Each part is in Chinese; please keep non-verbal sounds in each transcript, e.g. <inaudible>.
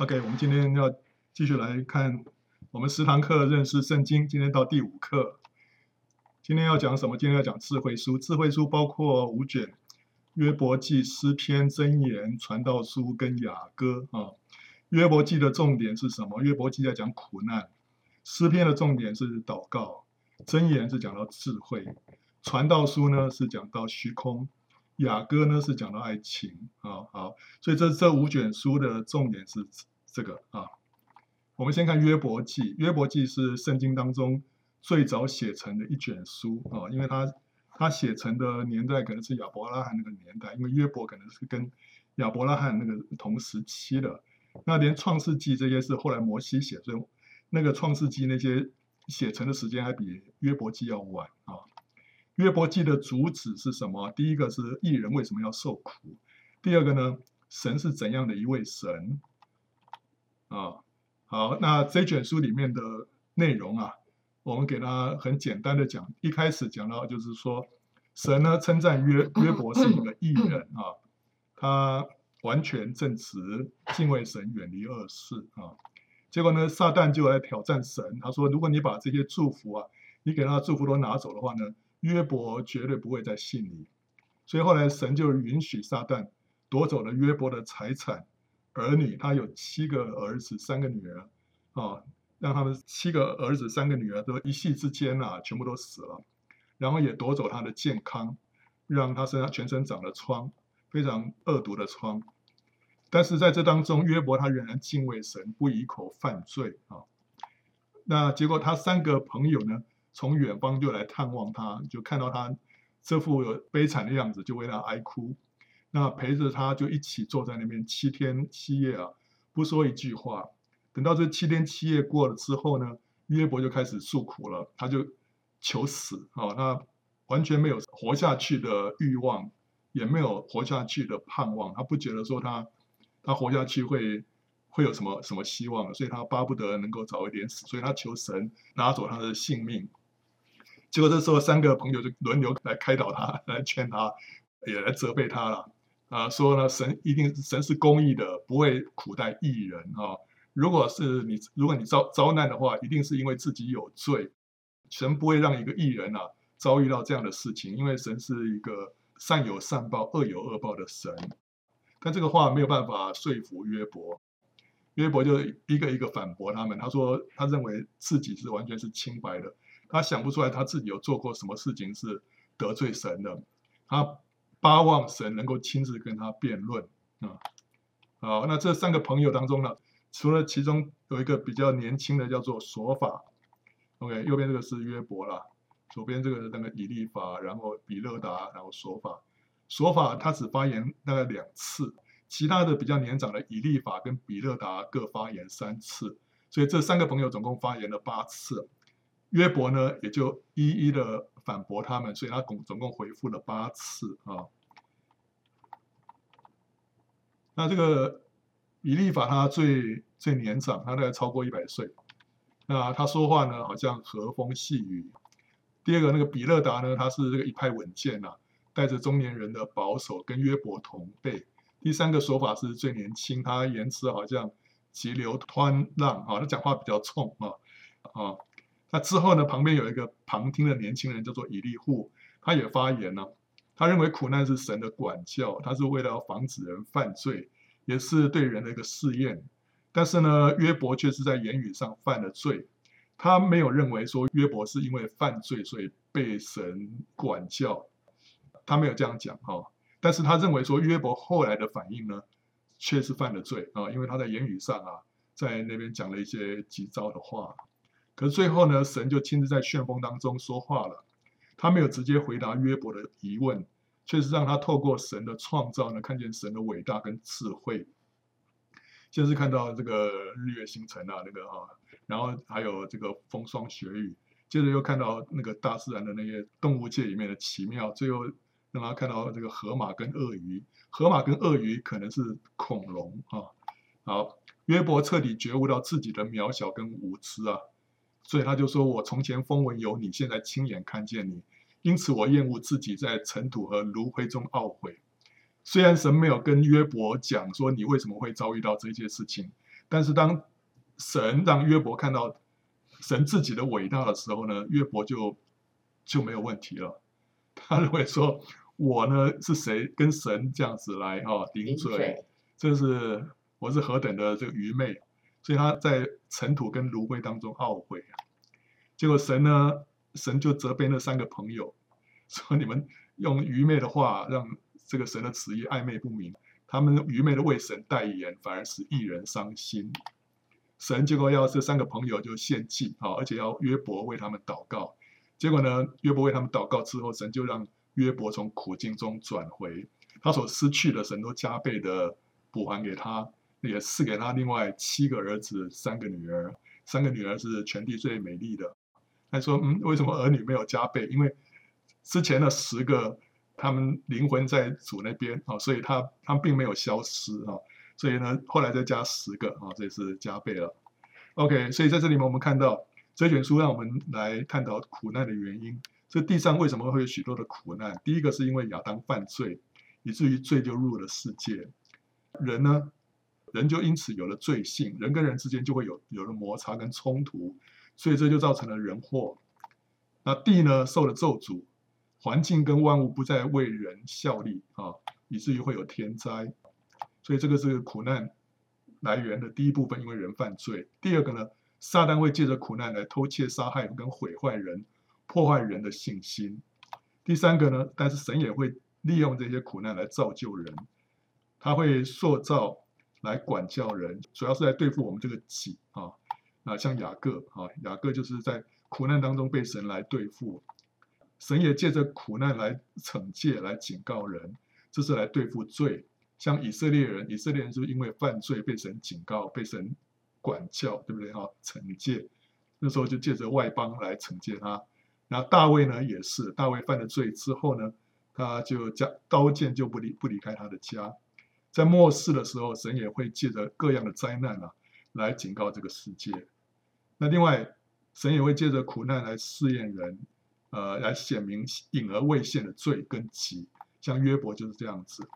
OK，我们今天要继续来看我们十堂课认识圣经，今天到第五课。今天要讲什么？今天要讲智慧书。智慧书包括五卷：约伯记、诗篇、箴言、传道书跟雅歌啊。约伯记的重点是什么？约伯记在讲苦难。诗篇的重点是祷告。箴言是讲到智慧。传道书呢是讲到虚空。雅歌呢是讲到爱情。啊，好，所以这这五卷书的重点是。这个啊，我们先看约伯记。约伯记是圣经当中最早写成的一卷书啊，因为它它写成的年代可能是亚伯拉罕那个年代，因为约伯可能是跟亚伯拉罕那个同时期的。那连创世纪这些是后来摩西写，所以那个创世纪那些写成的时间还比约伯记要晚啊。约伯记的主旨是什么？第一个是艺人为什么要受苦？第二个呢，神是怎样的一位神？啊，好，那这卷书里面的内容啊，我们给他很简单的讲。一开始讲到就是说，神呢称赞约约伯是一个义人啊，他完全正直，敬畏神，远离恶事啊。结果呢，撒旦就来挑战神，他说：如果你把这些祝福啊，你给他的祝福都拿走的话呢，约伯绝对不会再信你。所以后来神就允许撒旦夺走了约伯的财产。儿女，他有七个儿子，三个女儿，啊，让他们七个儿子，三个女儿都一夕之间啊，全部都死了，然后也夺走他的健康，让他身上全身长了疮，非常恶毒的疮。但是在这当中，约伯他仍然敬畏神，不以口犯罪啊。那结果他三个朋友呢，从远方就来探望他，就看到他这副悲惨的样子，就为他哀哭。那陪着他就一起坐在那边七天七夜啊，不说一句话。等到这七天七夜过了之后呢，约伯就开始诉苦了，他就求死啊，他完全没有活下去的欲望，也没有活下去的盼望，他不觉得说他他活下去会会有什么什么希望，所以他巴不得能够早一点死，所以他求神拿走他的性命。结果这时候三个朋友就轮流来开导他，来劝他，也来责备他了。啊，说呢，神一定神是公义的，不会苦待义人啊。如果是你，如果你遭遭难的话，一定是因为自己有罪，神不会让一个义人啊遭遇到这样的事情，因为神是一个善有善报、恶有恶报的神。但这个话没有办法说服约伯，约伯就一个一个反驳他们。他说他认为自己是完全是清白的，他想不出来他自己有做过什么事情是得罪神的，他。巴望神能够亲自跟他辩论啊，好，那这三个朋友当中呢，除了其中有一个比较年轻的叫做索法，OK，右边这个是约伯啦，左边这个是那个以利法，然后比勒达，然后索法，索法他只发言大概两次，其他的比较年长的以利法跟比勒达各发言三次，所以这三个朋友总共发言了八次，约伯呢也就一一的。反驳他们，所以他总总共回复了八次啊。那这个以利法他最最年长，他大概超过一百岁。那他说话呢，好像和风细雨。第二个那个比勒达呢，他是这个一派稳健呐，带着中年人的保守，跟约伯同辈。第三个说法是最年轻，他言辞好像急流湍浪啊，他讲话比较冲啊啊。那之后呢，旁边有一个旁听的年轻人叫做以利户，他也发言了。他认为苦难是神的管教，他是为了要防止人犯罪，也是对人的一个试验。但是呢，约伯却是在言语上犯了罪。他没有认为说约伯是因为犯罪所以被神管教，他没有这样讲哈。但是他认为说约伯后来的反应呢，却是犯了罪啊，因为他在言语上啊，在那边讲了一些急躁的话。可是最后呢，神就亲自在旋风当中说话了。他没有直接回答约伯的疑问，却是让他透过神的创造呢，看见神的伟大跟智慧。先是看到这个日月星辰啊，那个啊，然后还有这个风霜雪雨，接着又看到那个大自然的那些动物界里面的奇妙，最后让他看到这个河马跟鳄鱼。河马跟鳄鱼可能是恐龙啊。好，约伯彻底觉悟到自己的渺小跟无知啊。所以他就说：“我从前风闻有你，现在亲眼看见你，因此我厌恶自己在尘土和炉灰中懊悔。”虽然神没有跟约伯讲说你为什么会遭遇到这些事情，但是当神让约伯看到神自己的伟大的时候呢，约伯就就没有问题了。他认为说，我呢是谁跟神这样子来哈顶嘴，这是我是何等的这个愚昧，所以他在尘土跟炉灰当中懊悔啊。结果神呢，神就责备那三个朋友，<laughs> 说你们用愚昧的话让这个神的旨意暧昧不明，他们愚昧的为神代言，反而使一人伤心。神结果要这三个朋友就献祭啊，而且要约伯为他们祷告。结果呢，约伯为他们祷告之后，神就让约伯从苦境中转回，他所失去的，神都加倍的补还给他，也赐给他另外七个儿子，三个女儿，三个女儿是全地最美丽的。他说：“嗯，为什么儿女没有加倍？因为之前的十个，他们灵魂在主那边啊，所以他他们并没有消失啊。”所以呢，后来再加十个啊，这是加倍了。OK，所以在这里面我们看到这卷书让我们来探讨苦难的原因。这地上为什么会有许多的苦难？第一个是因为亚当犯罪，以至于罪就入了世界。人呢，人就因此有了罪性，人跟人之间就会有有了摩擦跟冲突，所以这就造成了人祸。那地呢，受了咒诅，环境跟万物不再为人效力啊，以至于会有天灾。所以这个是苦难来源的第一部分，因为人犯罪。第二个呢，撒旦会借着苦难来偷窃、杀害跟毁坏人，破坏人的信心。第三个呢，但是神也会利用这些苦难来造就人，他会塑造来管教人，主要是来对付我们这个己啊啊，像雅各啊，雅各就是在苦难当中被神来对付，神也借着苦难来惩戒、来警告人，这是来对付罪。像以色列人，以色列人是因为犯罪被神警告、被神管教，对不对？哈，惩戒，那时候就借着外邦来惩戒他。然后大卫呢，也是大卫犯了罪之后呢，他就将刀剑就不离不离开他的家。在末世的时候，神也会借着各样的灾难啊，来警告这个世界。那另外，神也会借着苦难来试验人，呃，来显明隐而未现的罪跟己。像约伯就是这样子。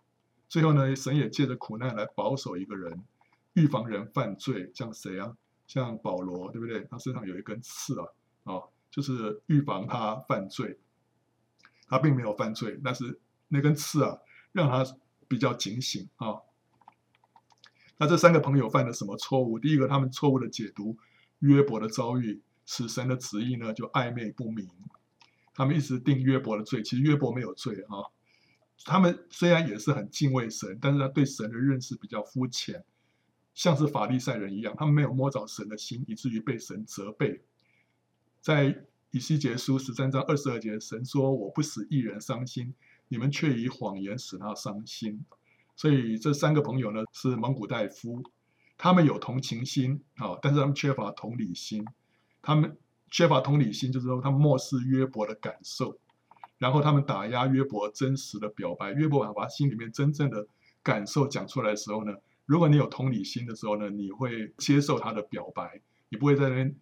最后呢，神也借着苦难来保守一个人，预防人犯罪。像谁啊？像保罗，对不对？他身上有一根刺啊，啊，就是预防他犯罪。他并没有犯罪，但是那根刺啊，让他比较警醒啊。那这三个朋友犯了什么错误？第一个，他们错误的解读约伯的遭遇，使神的旨意呢就暧昧不明。他们一直定约伯的罪，其实约伯没有罪啊。他们虽然也是很敬畏神，但是他对神的认识比较肤浅，像是法利赛人一样，他们没有摸着神的心，以至于被神责备。在以西结书十三章二十二节，神说：“我不使一人伤心，你们却以谎言使他伤心。”所以这三个朋友呢，是蒙古大夫，他们有同情心啊，但是他们缺乏同理心。他们缺乏同理心，就是说他们漠视约伯的感受。然后他们打压约伯真实的表白，约伯把他心里面真正的感受讲出来的时候呢，如果你有同理心的时候呢，你会接受他的表白，你不会在那边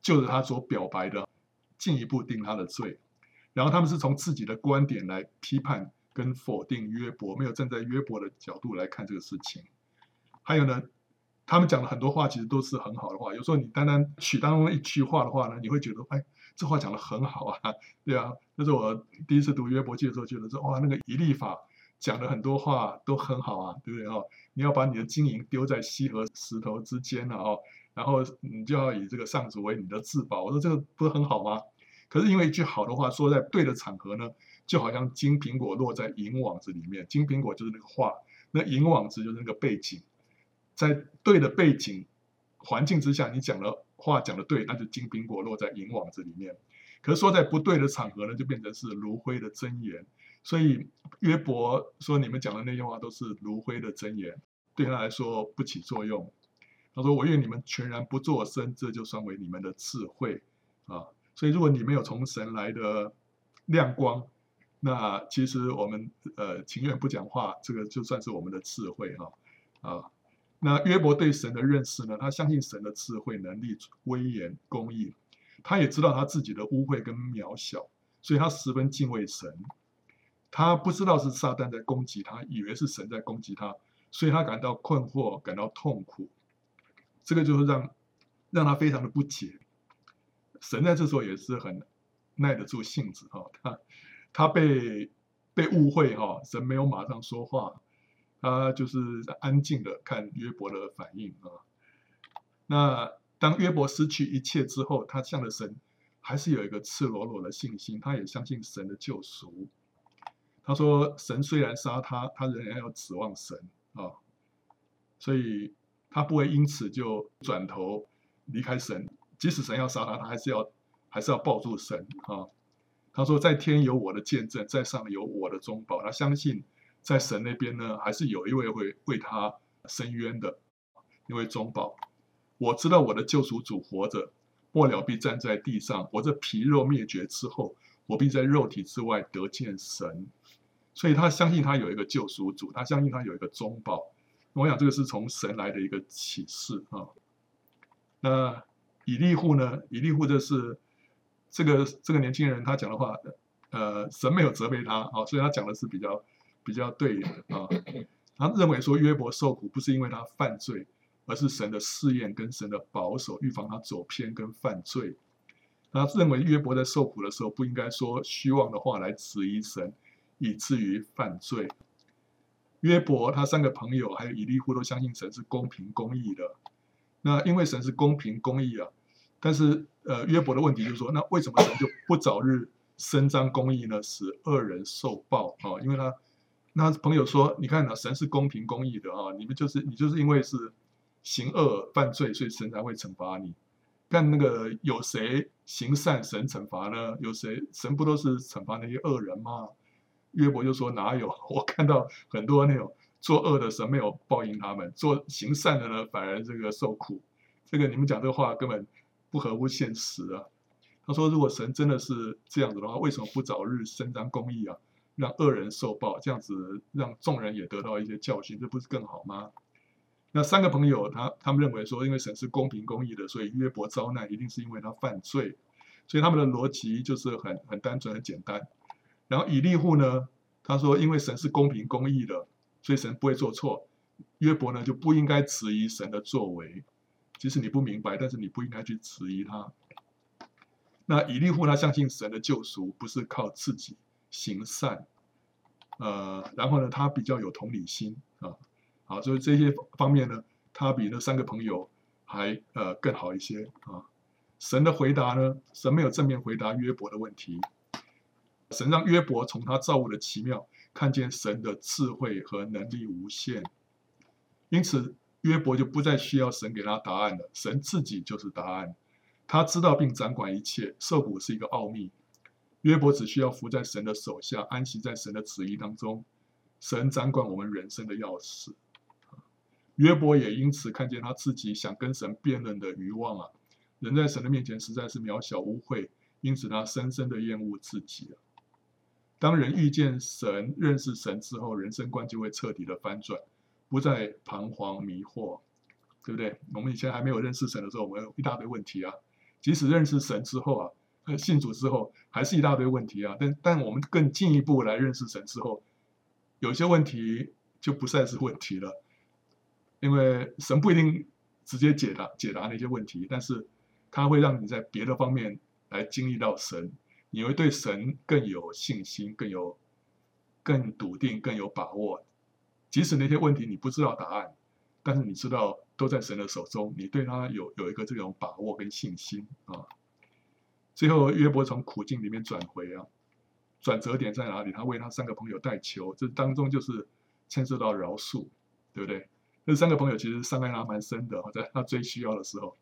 就着他所表白的进一步定他的罪。然后他们是从自己的观点来批判跟否定约伯，没有站在约伯的角度来看这个事情。还有呢，他们讲了很多话，其实都是很好的话。有时候你单单取当中一句话的话呢，你会觉得哎。这话讲的很好啊，对啊，那是我第一次读约伯记的时候，觉得说哇，那个以利法讲的很多话都很好啊，对不对哦？你要把你的金银丢在溪和石头之间了哦，然后你就要以这个上主为你的至宝。我说这个不是很好吗？可是因为一句好的话说在对的场合呢，就好像金苹果落在银网子里面，金苹果就是那个话，那银网子就是那个背景，在对的背景环境之下，你讲的。话讲的对，那就金苹果落在银网子里面。可是说在不对的场合呢，就变成是炉灰的真言。所以约伯说，你们讲的那些话都是炉灰的真言，对他来说不起作用。他说：“我愿你们全然不作声，这就算为你们的智慧啊。”所以如果你没有从神来的亮光，那其实我们呃情愿不讲话，这个就算是我们的智慧哈啊。那约伯对神的认识呢？他相信神的智慧、能力、威严、公义，他也知道他自己的污秽跟渺小，所以他十分敬畏神。他不知道是撒旦在攻击他，以为是神在攻击他，所以他感到困惑、感到痛苦。这个就是让让他非常的不解。神在这时候也是很耐得住性子哈，他他被被误会哈，神没有马上说话，他就是安静的看约伯的反应啊。那当约伯失去一切之后，他向着神还是有一个赤裸裸的信心，他也相信神的救赎。他说：“神虽然杀他，他仍然要指望神啊，所以他不会因此就转头离开神。即使神要杀他，他还是要还是要抱住神啊。”他说：“在天有我的见证，在上有我的中保。他相信在神那边呢，还是有一位会为他伸冤的，一位中保。我知道我的救赎主活着，末了必站在地上。我这皮肉灭绝之后，我必在肉体之外得见神。”所以他相信他有一个救赎主，他相信他有一个中保。我想这个是从神来的一个启示啊。那以利户呢？以利户就是这个这个年轻人，他讲的话，呃，神没有责备他啊，所以他讲的是比较比较对的啊。他认为说约伯受苦不是因为他犯罪，而是神的试验跟神的保守，预防他走偏跟犯罪。他认为约伯在受苦的时候不应该说虚妄的话来质疑神。以至于犯罪。约伯他三个朋友还有以利户都相信神是公平公义的。那因为神是公平公义啊，但是呃约伯的问题就是说，那为什么神就不早日伸张公义呢？使恶人受报啊？因为他那朋友说，你看呢，神是公平公义的啊，你们就是你就是因为是行恶犯罪，所以神才会惩罚你。但那个有谁行善神惩罚呢？有谁神不都是惩罚那些恶人吗？约伯就说：“哪有？<laughs> 我看到很多那种作恶的神没有报应他们，做行善的呢反而这个受苦。这个你们讲这个话根本不合乎现实啊。”他说：“如果神真的是这样子的话，为什么不早日伸张公义啊，让恶人受报，这样子让众人也得到一些教训，这不是更好吗？”那三个朋友他他们认为说，因为神是公平公义的，所以约伯遭难一定是因为他犯罪，所以他们的逻辑就是很很单纯很简单。然后以利户呢，他说：“因为神是公平公义的，所以神不会做错。约伯呢就不应该质疑神的作为，即使你不明白，但是你不应该去质疑他。那以利户他相信神的救赎不是靠自己行善，呃，然后呢，他比较有同理心啊，好，所以这些方面呢，他比那三个朋友还呃更好一些啊。神的回答呢，神没有正面回答约伯的问题。”神让约伯从他造物的奇妙看见神的智慧和能力无限，因此约伯就不再需要神给他答案了，神自己就是答案。他知道并掌管一切，受苦是一个奥秘。约伯只需要伏在神的手下，安息在神的旨意当中。神掌管我们人生的钥匙。约伯也因此看见他自己想跟神辩论的欲望啊，人在神的面前实在是渺小污秽，因此他深深的厌恶自己啊。当人遇见神、认识神之后，人生观就会彻底的翻转，不再彷徨迷惑，对不对？我们以前还没有认识神的时候，我们有一大堆问题啊。即使认识神之后啊，信主之后，还是一大堆问题啊。但但我们更进一步来认识神之后，有些问题就不再是问题了，因为神不一定直接解答解答那些问题，但是他会让你在别的方面来经历到神。你会对神更有信心，更有、更笃定、更有把握。即使那些问题你不知道答案，但是你知道都在神的手中，你对他有有一个这种把握跟信心啊。最后约伯从苦境里面转回啊，转折点在哪里？他为他三个朋友代求，这当中就是牵涉到饶恕，对不对？这三个朋友其实伤害他蛮深的，在他最需要的时候。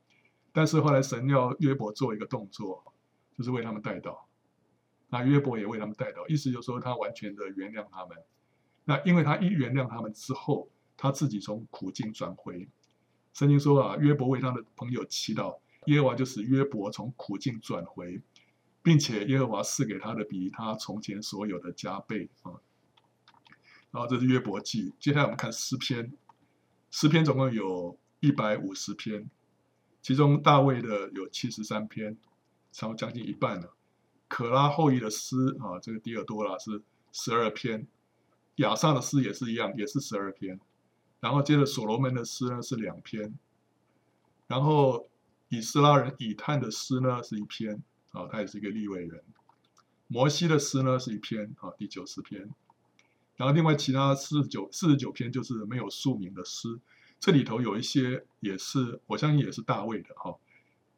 但是后来神要约伯做一个动作，就是为他们代祷。那约伯也为他们代祷，意思就是说他完全的原谅他们。那因为他一原谅他们之后，他自己从苦境转回。圣经说啊，约伯为他的朋友祈祷，耶和华就使约伯从苦境转回，并且耶和华赐给他的比他从前所有的加倍啊。然后这是约伯记，接下来我们看诗篇，诗篇总共有一百五十篇，其中大卫的有七十三篇，超将近一半了。可拉后裔的诗啊，这个第二多啦是十二篇，亚萨的诗也是一样，也是十二篇。然后接着所罗门的诗呢是两篇，然后以斯拉人以探的诗呢是一篇啊，他也是一个利未人。摩西的诗呢是一篇啊，第九十篇。然后另外其他四十九四十九篇就是没有署名的诗，这里头有一些也是我相信也是大卫的哈，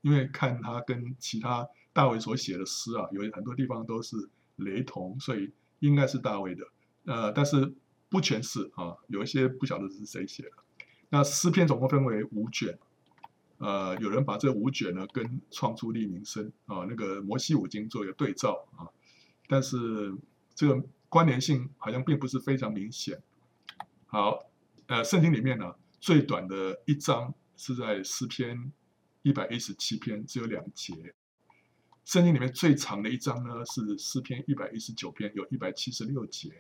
因为看他跟其他大卫所写的诗啊，有很多地方都是雷同，所以应该是大卫的。呃，但是不全是啊，有一些不晓得是谁写的。那诗篇总共分为五卷，呃，有人把这五卷呢跟创出利民申啊那个摩西五经做一个对照啊，但是这个。关联性好像并不是非常明显。好，呃，圣经里面呢，最短的一章是在诗篇一百一十七篇，只有两节。圣经里面最长的一章呢是诗篇一百一十九篇，有一百七十六节。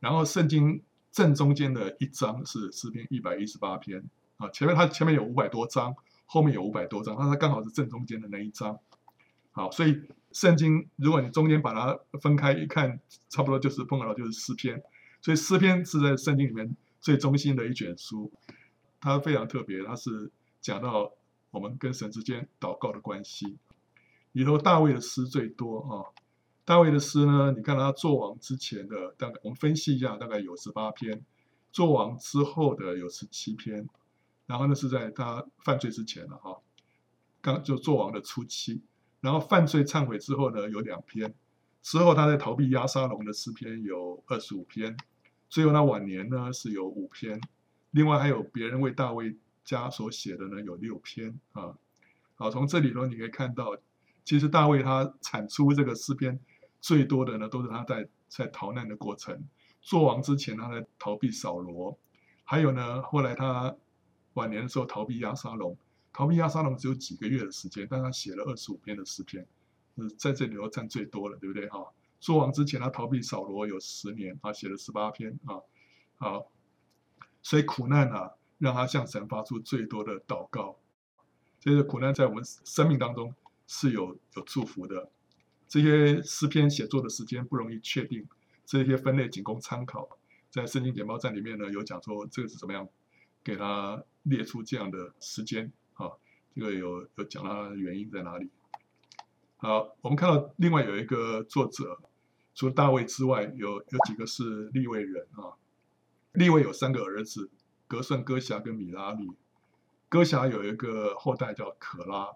然后圣经正中间的一章是诗篇一百一十八篇啊，前面它前面有五百多章，后面有五百多章，那它刚好是正中间的那一章。好，所以。圣经，如果你中间把它分开一看，差不多就是碰到就是诗篇，所以诗篇是在圣经里面最中心的一卷书，它非常特别，它是讲到我们跟神之间祷告的关系。里头大卫的诗最多啊，大卫的诗呢，你看他做王之前的大概，我们分析一下，大概有十八篇，做王之后的有十七篇，然后呢是在他犯罪之前了哈，刚就做王的初期。然后犯罪忏悔之后呢，有两篇；之后他在逃避押沙龙的诗篇有二十五篇；最后他晚年呢是有五篇；另外还有别人为大卫家所写的呢有六篇啊。好，从这里头你可以看到，其实大卫他产出这个诗篇最多的呢，都是他在在逃难的过程。做王之前他在逃避扫罗，还有呢后来他晚年的时候逃避亚沙龙。逃避亚沙龙只有几个月的时间，但他写了二十五篇的诗篇，是在这里头占最多了，对不对？哈，做王之前他逃避扫罗有十年，啊，写了十八篇，啊，好，所以苦难啊，让他向神发出最多的祷告。这些苦难在我们生命当中是有有祝福的。这些诗篇写作的时间不容易确定，这些分类仅供参考。在圣经简报站里面呢，有讲说这个是怎么样，给他列出这样的时间。啊，这个有有讲它的原因在哪里？好，我们看到另外有一个作者，除了大卫之外，有有几个是利未人啊。利未有三个儿子，格顺、哥辖跟米拉利。哥辖有一个后代叫可拉，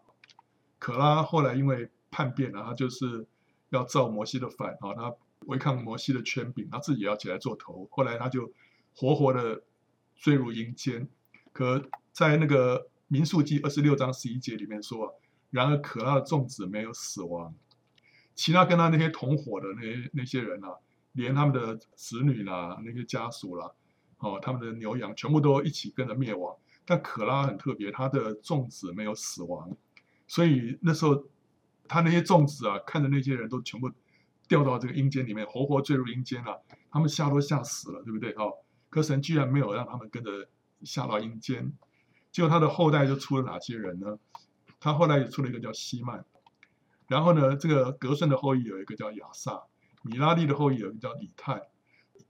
可拉后来因为叛变了，他就是要造摩西的反啊，他违抗摩西的权柄，他自己要起来做头，后来他就活活的坠入阴间。可在那个民数记二十六章十一节里面说，然而可拉的众子没有死亡，其他跟他那些同伙的那些那些人啊，连他们的子女啦、那些家属啦，哦，他们的牛羊全部都一起跟着灭亡。但可拉很特别，他的众子没有死亡，所以那时候他那些粽子啊，看着那些人都全部掉到这个阴间里面，活活坠入阴间了，他们吓都吓死了，对不对？哦，可神居然没有让他们跟着下到阴间。就他的后代就出了哪些人呢？他后来也出了一个叫希曼，然后呢，这个格顺的后裔有一个叫亚萨，米拉利的后裔有一个叫以太，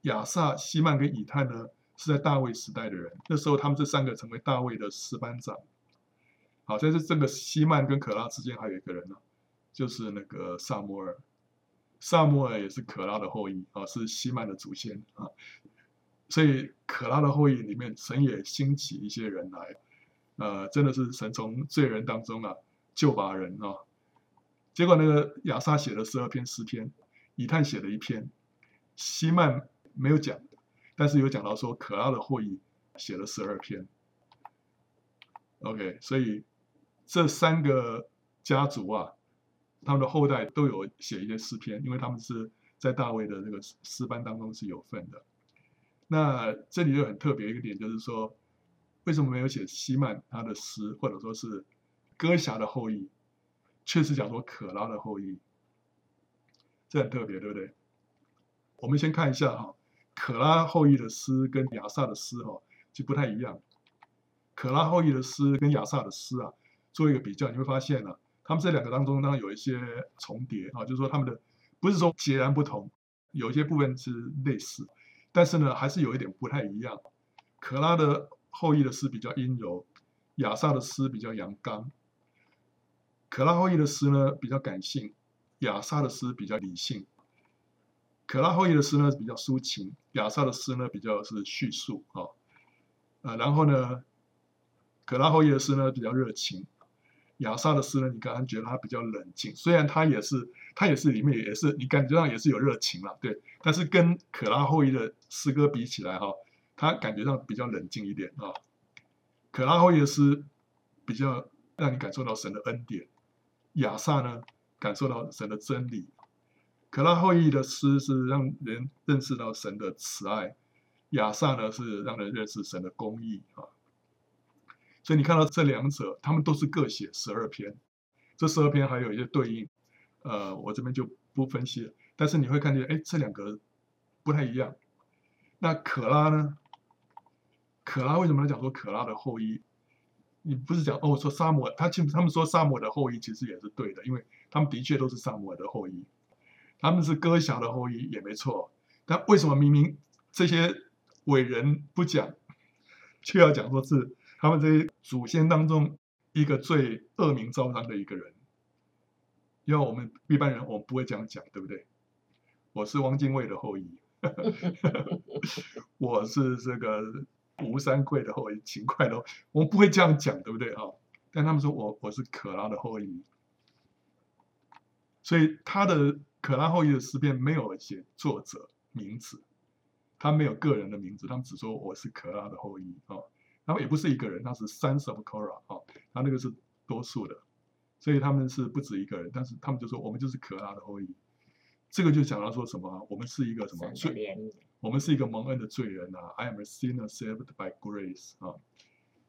亚萨、希曼跟以太呢是在大卫时代的人，那时候他们这三个成为大卫的十班长。好，在这这个希曼跟可拉之间还有一个人呢，就是那个撒摩尔，撒摩尔也是可拉的后裔啊，是希曼的祖先啊，所以可拉的后裔里面，神也兴起一些人来。呃，真的是神从罪人当中啊救拔人啊。结果那个亚萨写了十二篇诗篇，以探写了一篇，希曼没有讲，但是有讲到说可拉的后裔写了十二篇。OK，所以这三个家族啊，他们的后代都有写一些诗篇，因为他们是在大卫的这个诗班当中是有份的。那这里就很特别一个点，就是说。为什么没有写希曼他的诗，或者说是歌辖的后裔，确实讲说可拉的后裔，这很特别，对不对？我们先看一下哈，可拉后裔的诗跟亚萨的诗哈就不太一样。可拉后裔的诗跟亚萨的诗啊，做一个比较，你会发现呢、啊，他们这两个当中当然有一些重叠啊，就是说他们的不是说截然不同，有一些部分是类似，但是呢，还是有一点不太一样。可拉的后裔的诗比较阴柔，亚萨的诗比较阳刚，可拉后裔的诗呢比较感性，亚萨的诗比较理性。可拉后裔的诗呢比较抒情，亚萨的诗呢比较是叙述啊，呃，然后呢，可拉后裔的诗呢比较热情，亚萨的诗呢，你刚刚觉得他比较冷静，虽然他也是，他也是里面也是，你感觉上也是有热情了，对，但是跟可拉后裔的诗歌比起来哈，他感觉上比较冷静一点啊。可拉后裔的诗比较让你感受到神的恩典，亚萨呢感受到神的真理。可拉后裔的诗是让人认识到神的慈爱，亚萨呢是让人认识神的公义啊。所以你看到这两者，他们都是各写十二篇，这十二篇还有一些对应，呃，我这边就不分析了。但是你会看见，哎，这两个不太一样。那可拉呢？可拉为什么来讲说可拉的后裔？你不是讲哦，说萨摩，他其实他们说萨摩的后裔其实也是对的，因为他们的确都是萨摩的后裔。他们是哥辖的后裔也没错，但为什么明明这些伟人不讲，却要讲说是他们这些祖先当中一个最恶名昭彰的一个人？因为我们一般人我们不会这样讲，对不对？我是汪精卫的后裔，<laughs> 我是这个吴三桂的后裔，秦桧的，我们不会这样讲，对不对啊？但他们说我我是可拉的后裔，所以他的。可拉后裔的诗篇没有写作者名字，他没有个人的名字，他们只说我是可拉的后裔啊，然后也不是一个人，他是 sons of Korah 啊，他那个是多数的，所以他们是不止一个人，但是他们就说我们就是可拉的后裔，这个就讲到说什么？我们是一个什么罪？我们是一个蒙恩的罪人啊！I am a sinner saved by grace 啊，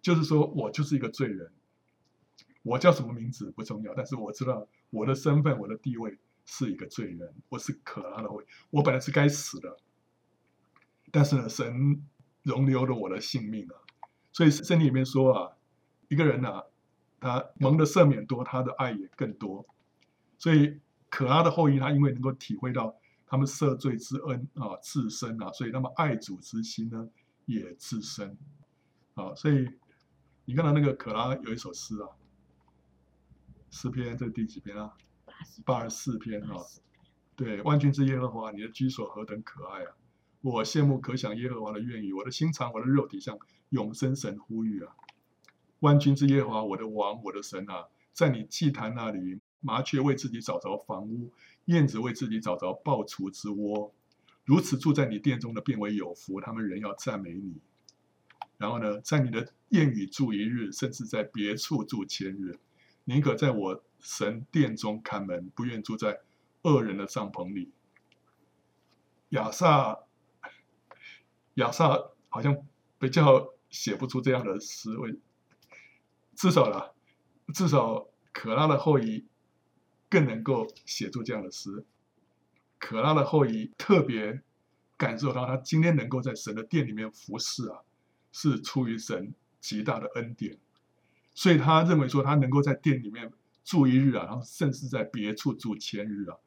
就是说我就是一个罪人，我叫什么名字不重要，但是我知道我的身份，我的地位。是一个罪人，我是可拉的后裔，我本来是该死的，但是呢，神容留了我的性命啊。所以圣经里面说啊，一个人呐、啊，他蒙的赦免多，他的爱也更多。所以可拉的后裔，他因为能够体会到他们赦罪之恩啊，自身啊，所以他们爱主之心呢也自身啊。所以你看到那个可拉有一首诗啊，诗篇这第几篇啊？八十四篇啊，对，万军之耶和华，你的居所何等可爱啊！我羡慕可想耶和华的愿意，我的心肠，我的肉体向永生神呼吁啊！万军之耶和华，我的王，我的神啊，在你祭坛那里，麻雀为自己找着房屋，燕子为自己找着菢雏之窝，如此住在你殿中的，便为有福，他们仍要赞美你。然后呢，在你的殿宇住一日，甚至在别处住千日，宁可在我。神殿中看门，不愿住在恶人的帐篷里。亚萨，亚萨好像比较写不出这样的诗，为至少啦，至少可拉的后裔更能够写出这样的诗。可拉的后裔特别感受到，他今天能够在神的殿里面服侍啊，是出于神极大的恩典，所以他认为说，他能够在殿里面。住一日啊，然后甚至在别处住千日啊，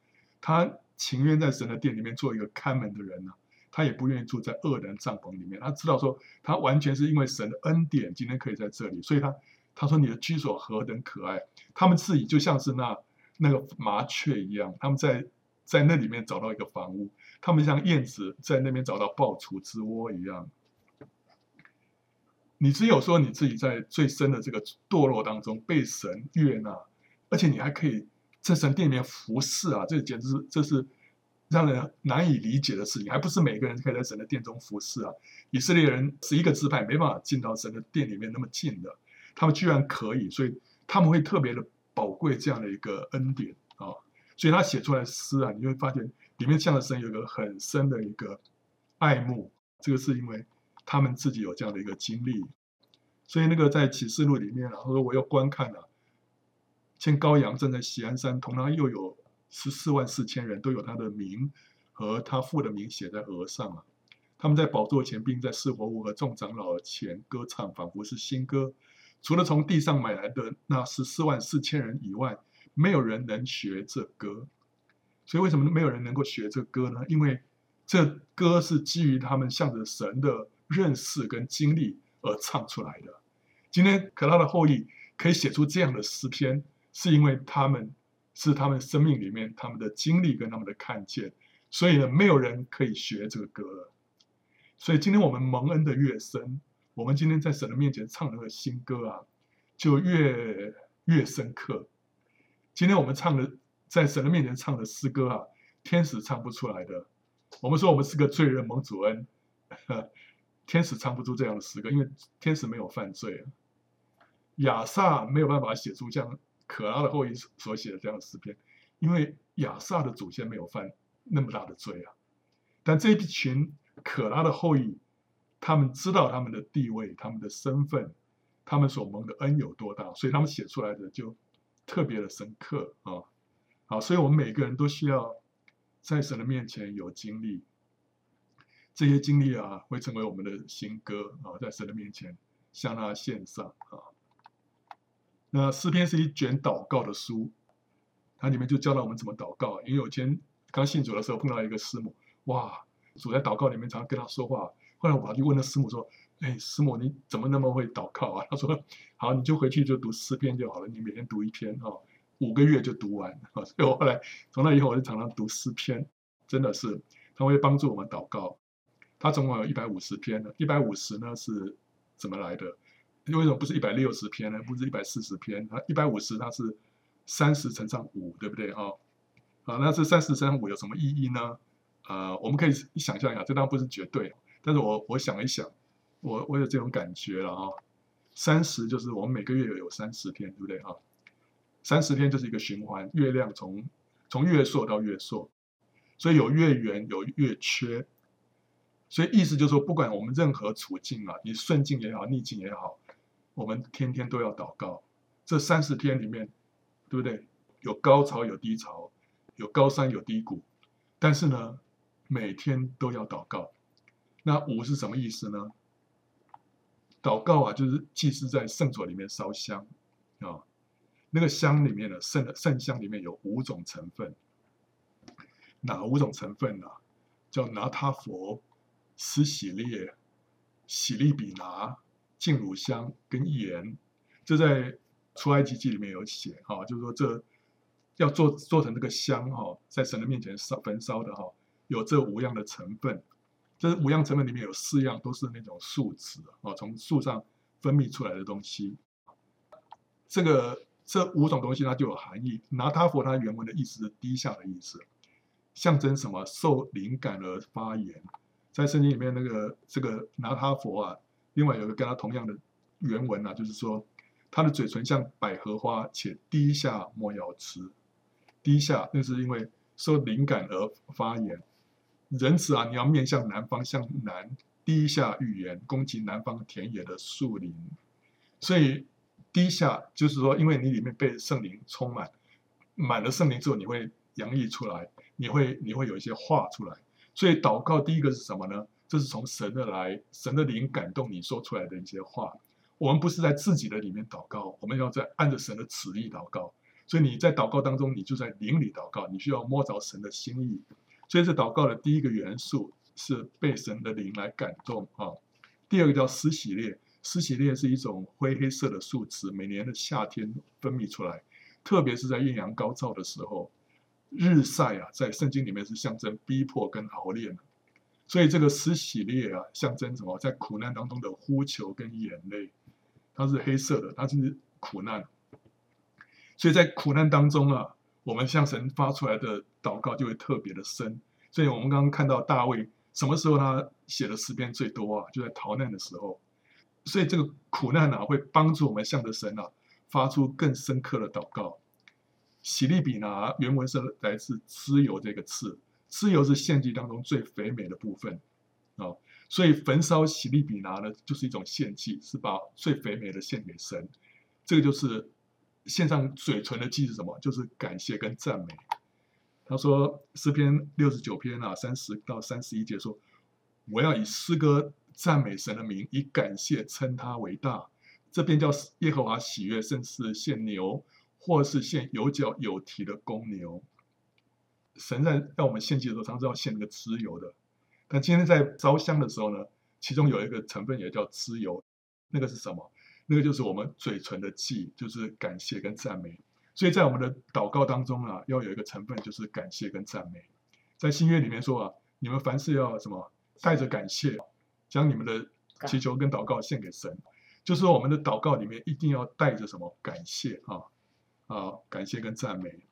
他情愿在神的殿里面做一个看门的人呢、啊，他也不愿意住在恶人帐篷里面。他知道说，他完全是因为神的恩典，今天可以在这里，所以他他说你的居所何等可爱，他们自己就像是那那个麻雀一样，他们在在那里面找到一个房屋，他们像燕子在那边找到爆雏之窝一样。你只有说你自己在最深的这个堕落当中被神悦纳。而且你还可以在神殿里面服侍啊，这简直是这是让人难以理解的事情。还不是每个人可以在神的殿中服侍啊。以色列人是一个支派没办法进到神的殿里面那么近的，他们居然可以，所以他们会特别的宝贵这样的一个恩典啊。所以他写出来诗啊，你会发现里面向着神有一个很深的一个爱慕。这个是因为他们自己有这样的一个经历。所以那个在启示录里面啊，他说我又观看了。见羔羊站在锡安山，同他又有十四万四千人，都有他的名和他父的名写在额上啊。他们在宝座前，并在四活物和众长老前歌唱，仿佛是新歌。除了从地上买来的那十四万四千人以外，没有人能学这歌。所以为什么没有人能够学这歌呢？因为这歌是基于他们向着神的认识跟经历而唱出来的。今天可拉的后裔可以写出这样的诗篇，是因为他们是他们生命里面他们的经历跟他们的看见，所以呢，没有人可以学这个歌了。所以今天我们蒙恩的越深，我们今天在神的面前唱那个新歌啊，就越越深刻。今天我们唱的在神的面前唱的诗歌啊，天使唱不出来的。我们说我们是个罪人蒙主恩，<laughs> 天使唱不出这样的诗歌，因为天使没有犯罪啊。亚萨没有办法写出像可拉的后裔所写的这样的诗篇，因为亚萨的祖先没有犯那么大的罪啊。但这一群可拉的后裔，他们知道他们的地位、他们的身份、他们所蒙的恩有多大，所以他们写出来的就。特别的深刻啊，好，所以我们每个人都需要在神的面前有经历，这些经历啊，会成为我们的新歌啊，在神的面前向他献上啊。那诗篇是一卷祷告的书，它里面就教导我们怎么祷告。因为有天刚信主的时候碰到一个师母，哇，主在祷告里面常常跟他说话。后来我跑去问那师母说。哎，师母，你怎么那么会祷告啊？他说：“好，你就回去就读诗篇就好了，你每天读一篇哦，五个月就读完。”所以我后来从那以后我就常常读诗篇，真的是它会帮助我们祷告。它总共有一百五十篇呢，一百五十呢是怎么来的？为什么不是一百六十篇呢？不是一百四十篇？啊一百五十它是三十乘上五，对不对啊？好，那这三十乘上五有什么意义呢？呃，我们可以想象一下，这当然不是绝对，但是我我想一想。我我有这种感觉了啊，三十就是我们每个月有三十天，对不对啊？三十天就是一个循环，月亮从从月朔到月朔，所以有月圆有月缺，所以意思就是说，不管我们任何处境啊，你顺境也好，逆境也好，我们天天都要祷告。这三十天里面，对不对？有高潮有低潮，有高山有低谷，但是呢，每天都要祷告。那五是什么意思呢？祷告啊，就是祭司在圣所里面烧香啊，那个香里面的圣的圣香里面有五种成分，哪五种成分呢？叫拿他佛、施洗列、洗利比拿、净乳香跟盐。这在出埃及记里面有写哈，就是说这要做做成这个香哈，在神的面前烧焚烧的哈，有这五样的成分。这五样成分里面有四样都是那种树脂啊，从树上分泌出来的东西。这个这五种东西它就有含义。拿他佛它原文的意思是低下的意思，象征什么？受灵感而发言。在圣经里面那个这个拿他佛啊，另外有个跟他同样的原文啊，就是说他的嘴唇像百合花，且低下莫要吃。低下那是因为受灵感而发言。人子啊，你要面向南方，向南低下预言，攻击南方田野的树林。所以低下就是说，因为你里面被圣灵充满，满了圣灵之后，你会洋溢出来，你会你会有一些话出来。所以祷告第一个是什么呢？这是从神的来，神的灵感动你说出来的一些话。我们不是在自己的里面祷告，我们要在按着神的旨意祷告。所以你在祷告当中，你就在灵里祷告，你需要摸着神的心意。所以，这祷告的第一个元素是被神的灵来感动啊。第二个叫施洗列，施洗列是一种灰黑色的树脂，每年的夏天分泌出来，特别是在艳阳高照的时候，日晒啊，在圣经里面是象征逼迫跟熬炼。所以，这个施洗列啊，象征什么？在苦难当中的呼求跟眼泪，它是黑色的，它是苦难。所以在苦难当中啊。我们向神发出来的祷告就会特别的深，所以我们刚刚看到大卫什么时候他写的诗篇最多啊？就在逃难的时候，所以这个苦难啊会帮助我们向着神啊发出更深刻的祷告。洗利比拿原文是来自脂油这个字，脂油是献祭当中最肥美的部分啊，所以焚烧洗利比拿呢就是一种献祭，是把最肥美的献给神，这个就是。献上嘴唇的祭是什么？就是感谢跟赞美。他说诗篇六十九篇啊，三十到三十一节说：“我要以诗歌赞美神的名，以感谢称他为大。”这边叫耶和华喜悦，甚是献牛，或是献有角有蹄的公牛。神在让我们献祭的时候，常常要献那个脂油的。但今天在烧香的时候呢，其中有一个成分也叫脂油，那个是什么？那个就是我们嘴唇的祭，就是感谢跟赞美。所以在我们的祷告当中啊，要有一个成分就是感谢跟赞美。在新约里面说啊，你们凡事要什么？带着感谢，将你们的祈求跟祷告献给神。就是说，我们的祷告里面一定要带着什么？感谢啊啊，感谢跟赞美。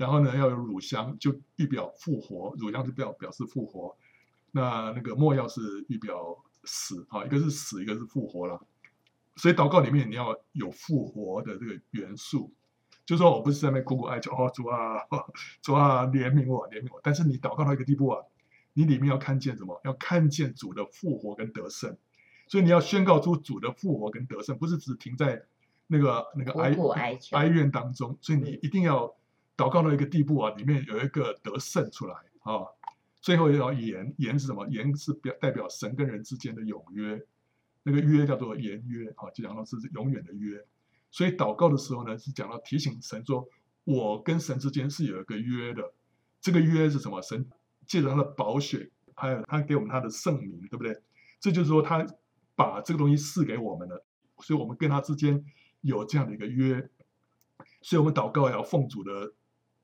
然后呢，要有乳香，就预表复活。乳香是表表示复活。那那个墨药是预表死啊，一个是死，一个是复活了。所以祷告里面你要有复活的这个元素。就是说我不是在那边苦苦哀求哦，主啊，<laughs> 主啊，怜悯我，怜悯我。但是你祷告到一个地步啊，你里面要看见什么？要看见主的复活跟得胜。所以你要宣告出主的复活跟得胜，不是只停在那个那个哀哀，哀怨当中。所以你一定要祷告到一个地步啊，里面有一个得胜出来啊。最后要言，言是什么？言是表代表神跟人之间的永约，那个约叫做言约啊，就讲到是永远的约。所以祷告的时候呢，是讲到提醒神说，我跟神之间是有一个约的。这个约是什么？神借着他的宝血，还有他给我们他的圣名，对不对？这就是说他把这个东西赐给我们了，所以我们跟他之间有这样的一个约。所以我们祷告要奉主的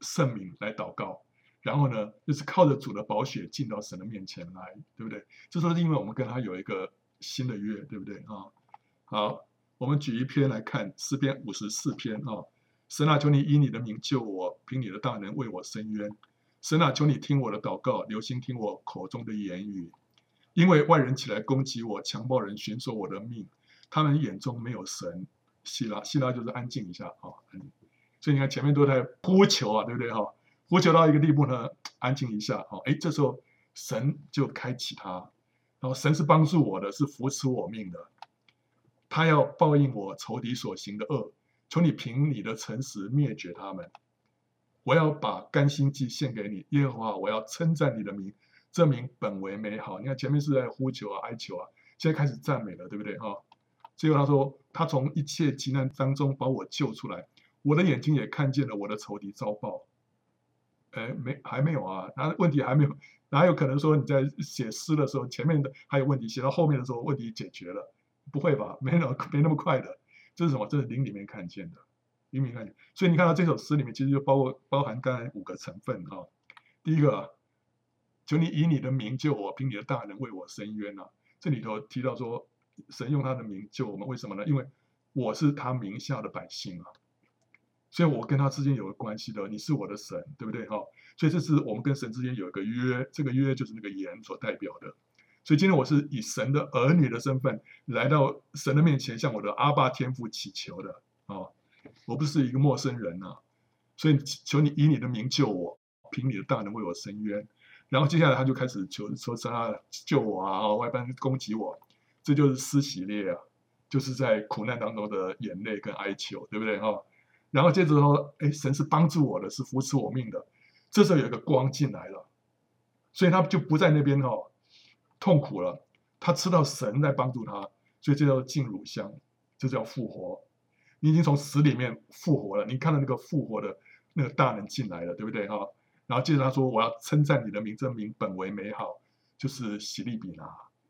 圣名来祷告，然后呢，就是靠着主的宝血进到神的面前来，对不对？这是因为我们跟他有一个新的约，对不对啊？好。我们举一篇来看，诗篇五十四篇啊、神啊，求你以你的名救我，凭你的大能为我伸冤。神啊，求你听我的祷告，留心听我口中的言语，因为外人起来攻击我，强暴人寻索我的命，他们眼中没有神。希拉，希拉就是安静一下啊、所以你看前面都在呼求啊，对不对哈？呼求到一个地步呢，<tsk> 安静一下哦，哎，这时候神就开启他，然后神是帮助我的，是扶持我命的。他要报应我仇敌所行的恶，求你凭你的诚实灭绝他们。我要把甘心祭献给你，耶和华，我要称赞你的名，这名本为美好。你看前面是在呼求啊、哀求啊，现在开始赞美了，对不对哈？最后他说，他从一切急难当中把我救出来，我的眼睛也看见了我的仇敌遭报。哎，没还没有啊？那问题还没有，哪有可能说你在写诗的时候，前面的还有问题，写到后面的时候问题解决了？不会吧？没那么没那么快的。这是什么？这是灵里面看见的，灵里面看见。所以你看到这首诗里面，其实就包括包含刚才五个成分啊。第一个，求你以你的名救我，凭你的大能为我伸冤啊。这里头提到说，神用他的名救我们，为什么呢？因为我是他名下的百姓啊，所以我跟他之间有个关系的。你是我的神，对不对？哈，所以这是我们跟神之间有一个约，这个约就是那个言所代表的。所以今天我是以神的儿女的身份来到神的面前，向我的阿爸天父祈求的啊、我不是一个陌生人呐、啊，所以求你以你的名救我，凭你的大能为我伸冤。然后接下来他就开始求说神啊救我啊！外邦攻击我，这就是施洗列啊，就是在苦难当中的眼泪跟哀求，对不对哈？然后接着说，哎，神是帮助我的，是扶持我命的。这时候有一个光进来了，所以他就不在那边哈。痛苦了，他知道神在帮助他，所以这叫进乳香，这叫复活。你已经从死里面复活了，你看到那个复活的那个大能进来了，对不对哈？然后接着他说：“我要称赞你的名，这名本为美好，就是喜利比拿。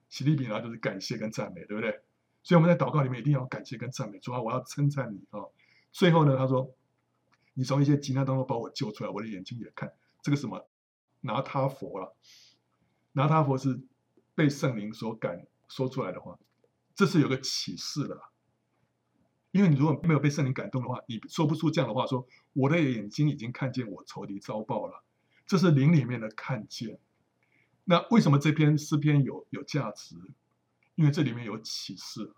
喜利比拿就是感谢跟赞美，对不对？所以我们在祷告里面一定要感谢跟赞美，主啊，我要称赞你啊。最后呢，他说：你从一些急难当中把我救出来，我的眼睛也看这个什么拿他佛了，拿他佛是。”被圣灵所感说出来的话，这是有个启示的。因为你如果没有被圣灵感动的话，你说不出这样的话。说我的眼睛已经看见我仇敌遭报了，这是灵里面的看见。那为什么这篇诗篇有有价值？因为这里面有启示。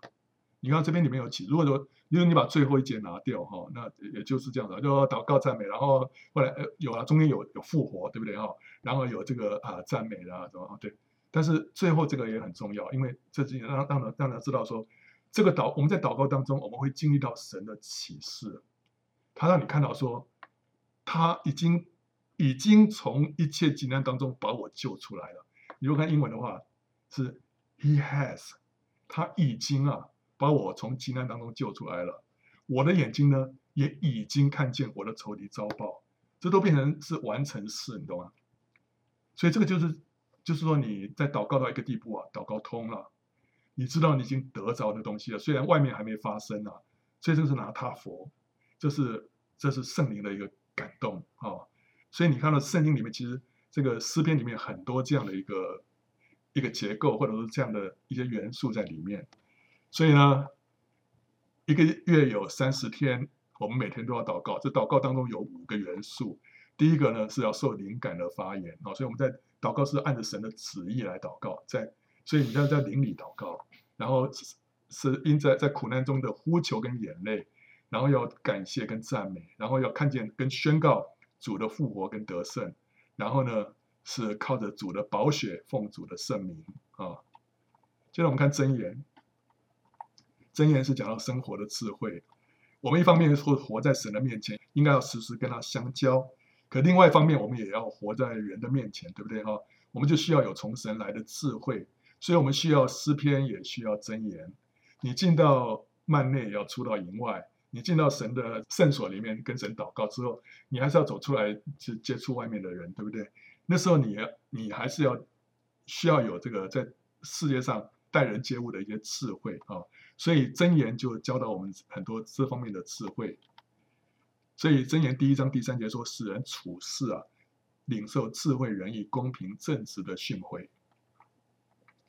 你看这边里面有启示。如果说因为你把最后一节拿掉哈，那也就是这样的，就祷告赞美，然后后来呃有了中间有有复活，对不对哈？然后有这个啊赞美啦，什么对。但是最后这个也很重要，因为这让让让让人知道说，这个祷我们在祷告当中，我们会经历到神的启示，他让你看到说，他已经已经从一切急难当中把我救出来了。你如果看英文的话，是 He has，他已经啊把我从急难当中救出来了。我的眼睛呢也已经看见我的仇敌遭报，这都变成是完成式，你懂吗？所以这个就是。就是说你在祷告到一个地步啊，祷告通了，你知道你已经得着的东西了，虽然外面还没发生啊。所以这是拿他佛，这是这是圣灵的一个感动啊、所以你看到圣经里面，其实这个诗篇里面很多这样的一个一个结构，或者是这样的一些元素在里面。所以呢，一个月有三十天，我们每天都要祷告。这祷告当中有五个元素。第一个呢是要受灵感的发言啊、所以我们在祷告是按着神的旨意来祷告，在所以你要在灵里祷告，然后。是因在在苦难中的呼求跟眼泪，然后要感谢跟赞美，然后要看见跟宣告主的复活跟得胜，然后呢是靠着主的宝血奉主的圣名啊。接着我们看箴言，箴言是讲到生活的智慧。我们一方面会活在神的面前，应该要时时跟他相交；可另外一方面，我们也要活在人的面前，对不对哈？我们就需要有从神来的智慧，所以我们需要诗篇，也需要箴言。你进到幔内，要出到营外；你进到神的圣所里面，跟神祷告之后，你还是要走出来去接触外面的人，对不对？那时候你你还是要需要有这个在世界上待人接物的一些智慧啊。所以真言就教导我们很多这方面的智慧。所以真言第一章第三节说：“使人处事啊，领受智慧、仁义、公平、正直的训诲。”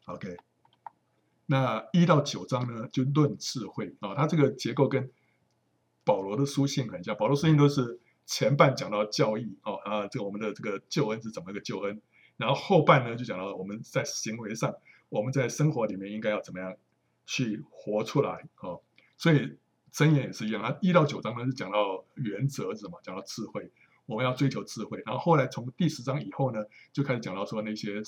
OK。那一到九章呢，就论智慧啊，它这个结构跟保罗的书信很像。保罗书信都是前半讲到教义哦啊，这个我们的这个救恩是怎么一个救恩，然后后半呢就讲到我们在行为上，我们在生活里面应该要怎么样去活出来哦。所以箴言也是一样啊，一到九章呢是讲到原则是什么？讲到智慧，我们要追求智慧。然后后来从第十章以后呢，就开始讲到说那些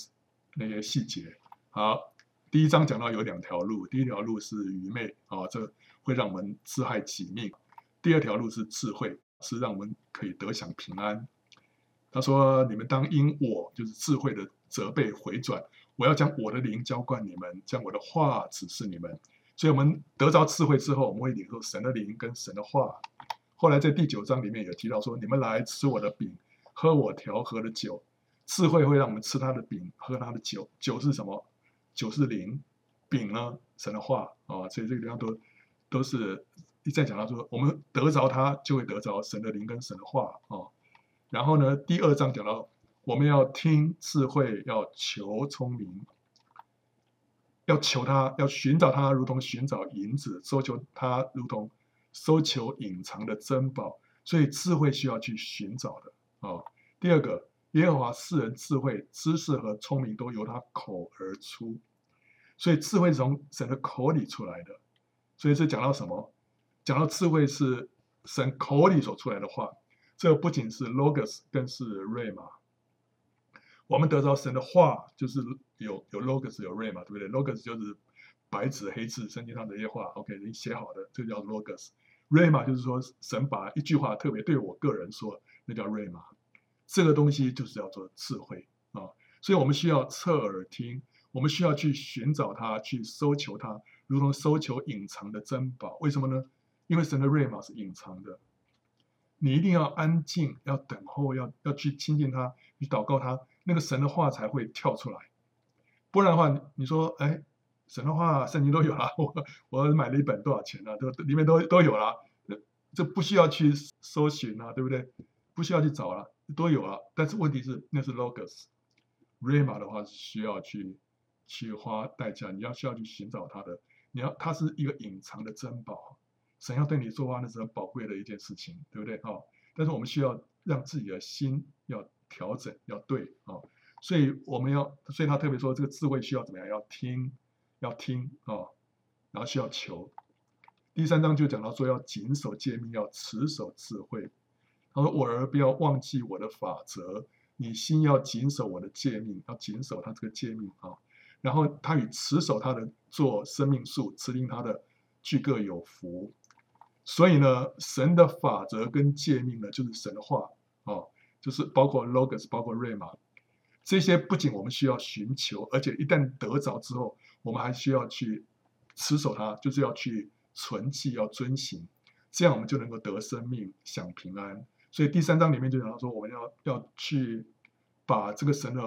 那些细节。好。第一章讲到有两条路，第一条路是愚昧啊，这会让我们自害己命；第二条路是智慧，是让我们可以得享平安。他说：“你们当因我就是智慧的责备回转，我要将我的灵浇灌你们，将我的话指示你们。”所以，我们得着智慧之后，我们会领受神的灵跟神的话。后来在第九章里面有提到说：“你们来吃我的饼，喝我调和的酒。”智慧会让我们吃他的饼，喝他的酒。酒是什么？酒是灵，饼呢？神的话啊，所以这个地方都都是一再讲到说，我们得着它，就会得着神的灵跟神的话啊。然后呢，第二章讲到我们要听智慧，要求聪明，要求他，要寻找他，如同寻找银子，搜求他，如同搜求隐藏的珍宝。所以智慧需要去寻找的啊。第二个。耶和华世人智慧、知识和聪明，都由他口而出，所以智慧是从神的口里出来的。所以这讲到什么？讲到智慧是神口里所出来的话，这不仅是 logos，更是 rhema。我们得到神的话，就是有有 logos 有 rhema，对不对？logos 就是白纸黑字圣经上的一些话，OK，你写好的，这个叫 logos。rhema 就是说神把一句话特别对我个人说，那叫 rhema。这个东西就是叫做智慧啊，所以我们需要侧耳听，我们需要去寻找它，去搜求它，如同搜求隐藏的珍宝。为什么呢？因为神的瑞玛是隐藏的，你一定要安静，要等候，要要去亲近他，去祷告他，那个神的话才会跳出来。不然的话，你说，哎，神的话圣经都有了，<laughs> 我我买了一本多少钱呢？都里面都都有了，这不需要去搜寻啊，对不对？不需要去找了。都有了，但是问题是那是 logos，rhema 的话是需要去去花代价，你要需要去寻找它的，你要它是一个隐藏的珍宝，神要对你做话那是很宝贵的一件事情，对不对啊？但是我们需要让自己的心要调整，要对啊，所以我们要，所以他特别说这个智慧需要怎么样？要听，要听啊，然后需要求。第三章就讲到说要谨守诫命，要持守智慧。他说：“我儿，不要忘记我的法则，你心要谨守我的诫命，要谨守他这个诫命啊。然后他与持守他的做生命树，持定他的俱各有福。所以呢，神的法则跟诫命呢，就是神的话啊，就是包括 logos，包括瑞玛这些，不仅我们需要寻求，而且一旦得着之后，我们还需要去持守它，就是要去存记，要遵行，这样我们就能够得生命，享平安。”所以第三章里面就讲到说，我们要要去把这个神的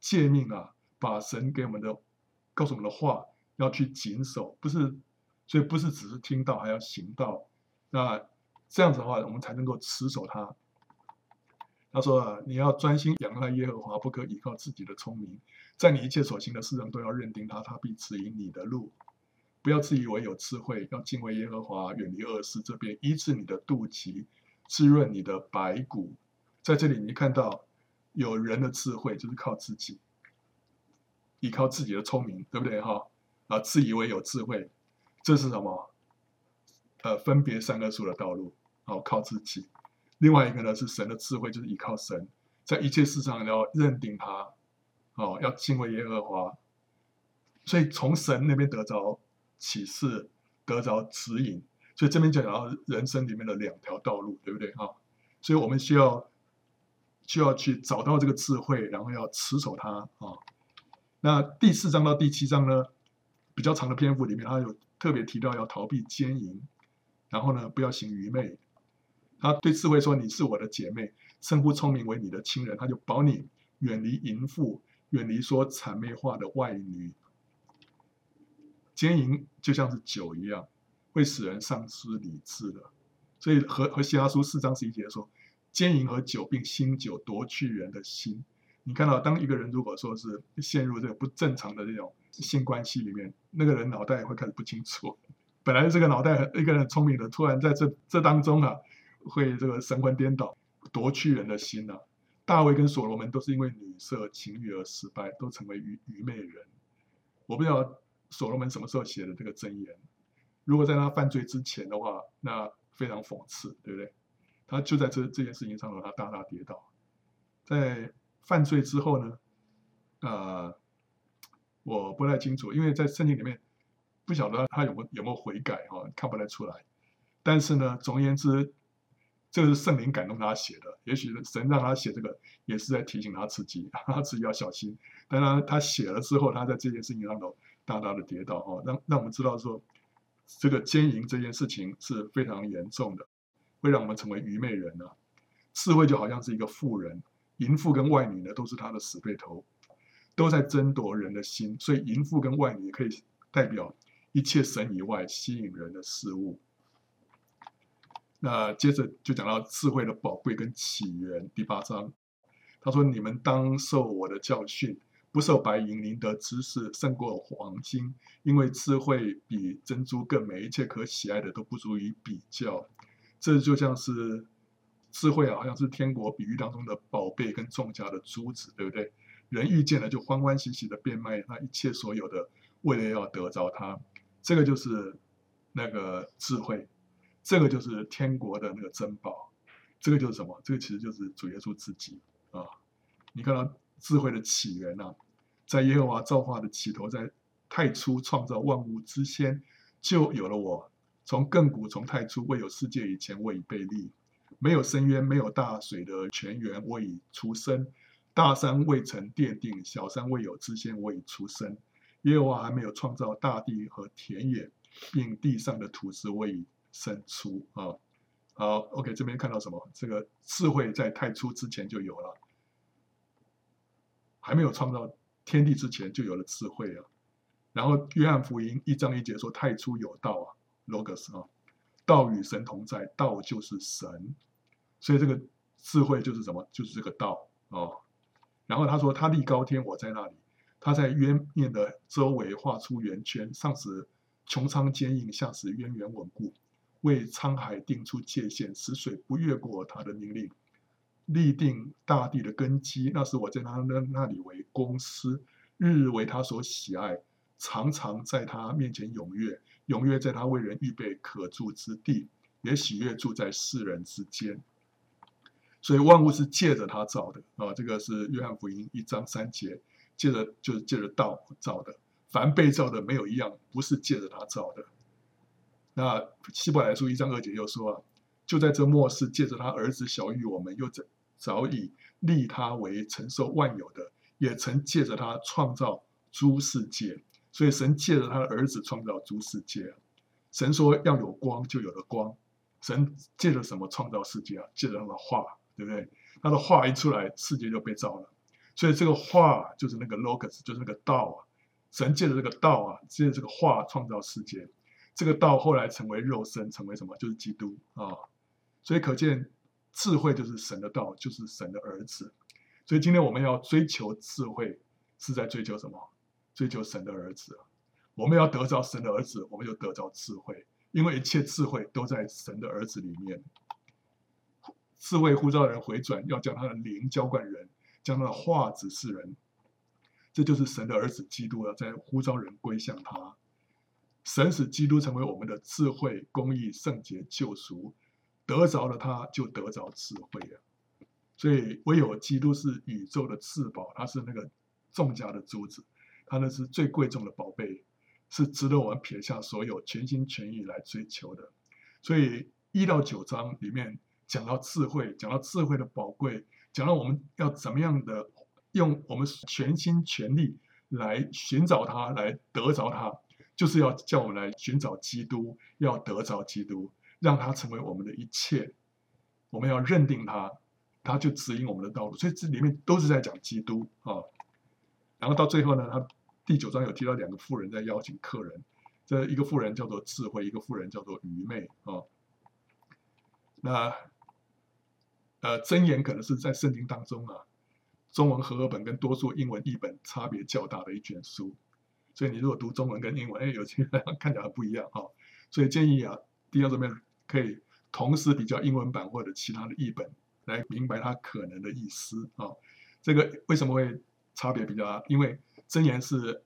诫命啊，把神给我们的告诉我们的话，要去谨守，不是，所以不是只是听到，还要行道。那这样子的话，我们才能够持守它。他说啊，你要专心仰赖耶和华，不可依靠自己的聪明，在你一切所行的事上都要认定他，他必指引你的路。不要自以为有智慧，要敬畏耶和华，远离恶事，这边医治你的肚脐，滋润你的白骨。在这里，你看到有人的智慧就是靠自己，依靠自己的聪明，对不对？哈啊，自以为有智慧，这是什么？呃，分别善恶树的道路，好靠自己。另外一个呢，是神的智慧，就是依靠神，在一切事上要认定他，哦，要敬畏耶和华，所以从神那边得着启示，得着指引，所以这边就讲到人生里面的两条道路，对不对啊？所以我们需要需要去找到这个智慧，然后要持守它啊。那第四章到第七章呢，比较长的篇幅里面，他有特别提到要逃避奸淫，然后呢，不要行愚昧。他对智慧说：“你是我的姐妹，称呼聪明为你的亲人。”他就保你远离淫妇，远离说谄媚话的外女。奸淫就像是酒一样，会使人丧失理智的。所以和和西阿书四章十一节说：“奸淫和酒并新酒夺去人的心。”你看到，当一个人如果说是陷入这个不正常的这种性关系里面，那个人脑袋会开始不清楚。本来这个脑袋一个人很聪明的，突然在这这当中啊。会这个神魂颠倒，夺去人的心呐、啊。大卫跟所罗门都是因为女色情欲而失败，都成为愚愚昧人。我不知道所罗门什么时候写的这个箴言。如果在他犯罪之前的话，那非常讽刺，对不对？他就在这这件事情上头，他大大跌倒。在犯罪之后呢，呃，我不太清楚，因为在圣经里面不晓得他有没有有没有悔改哈、看不太出来。但是呢，总而言之。这是圣灵感动他写的，也许神让他写这个，也是在提醒他自己，<laughs> 他自己要小心。当然，他写了之后，他在这件事情上头大大的跌倒哦，让让我们知道说，这个奸淫这件事情是非常严重的，会让我们成为愚昧人呢、啊。智慧就好像是一个妇人，淫妇跟外女呢都是他的死对头，都在争夺人的心，所以淫妇跟外女可以代表一切神以外吸引人的事物。那接着就讲到智慧的宝贵跟起源，第八章，他说：“你们当受我的教训，不受白银，宁得知识胜过黄金，因为智慧比珍珠更美，一切可喜爱的都不足以比较。这就像是智慧啊，好像是天国比喻当中的宝贝跟重价的珠子，对不对？人遇见了就欢欢喜喜的变卖他一切所有的，为了要得着它。这个就是那个智慧。”这个就是天国的那个珍宝，这个就是什么？这个其实就是主耶稣自己啊！你看到智慧的起源啊，在耶和华造化的起头，在太初创造万物之先，就有了我。从亘古从太初未有世界以前，我已被立；没有深渊，没有大水的泉源，我已出生；大山未曾奠定，小山未有之先，我已出生。耶和华还没有创造大地和田野，并地上的土石，我已。生出啊，好，OK，这边看到什么？这个智慧在太初之前就有了，还没有创造天地之前就有了智慧啊。然后约翰福音一章一节说：“太初有道啊，Logos 啊，道与神同在，道就是神。”所以这个智慧就是什么？就是这个道啊。然后他说：“他立高天，我在那里；他在渊面的周围画出圆圈，上使穹苍坚硬，下使渊源稳固。”为沧海定出界限，使水不越过他的命令，立定大地的根基。那时我在他那那里为公师，日日为他所喜爱，常常在他面前踊跃，踊跃在他为人预备可住之地，也喜悦住在世人之间。所以万物是借着他造的啊，这个是约翰福音一章三节，借着就是借着道造的。凡被造的没有一样不是借着他造的。那希伯来书一章二节又说啊，就在这末世，借着他儿子晓諭我们，又早早已立他为承受万有的，也曾借着他创造诸世界。所以神借着他的儿子创造诸世界。神说要有光，就有了光。神借着什么创造世界啊？借着他的话，对不对？他的话一出来，世界就被造了。所以这个话就是那个 logos，就是那个道啊。神借着这个道啊，借着这个话创造世界，这个道后来成为肉身，成为什么？就是基督啊。所以可见智慧就是神的道，就是神的儿子。所以今天我们要追求智慧，是在追求什么？追求神的儿子。我们要得着神的儿子，我们就得着智慧，因为一切智慧都在神的儿子里面。智慧呼召人回转，要将他的灵浇灌人，将他的话指示人。这就是神的儿子基督要在呼召人归向他。神使基督成为我们的智慧、公义、圣洁、救赎，得着了他，就得着智慧了。所以唯有基督是宇宙的至宝，他是那个重价的珠子，他那是最贵重的宝贝。是值得我们撇下所有，全心全意来追求的。所以一到九章里面讲到智慧，讲到智慧的宝贵，讲到我们要怎么样的用我们全心全力来寻找它，来得着它，就是要叫我们来寻找基督，要得着基督，让它成为我们的一切。我们要认定它，它就指引我们的道路。所以这里面都是在讲基督啊。然后到最后呢，他。第九章有提到两个妇人在邀请客人，这一个妇人叫做智慧，一个妇人叫做愚昧啊、那呃，箴言可能是在圣经当中啊，中文和合本跟多数英文译本差别较大的一卷书。所以你如果读中文跟英文，哎，有些 <laughs> 看起来不一样啊、所以建议啊，弟兄姊妹可以同时比较英文版或者其他的译本，来明白它可能的意思啊、这个为什么会差别比较大？因为箴言是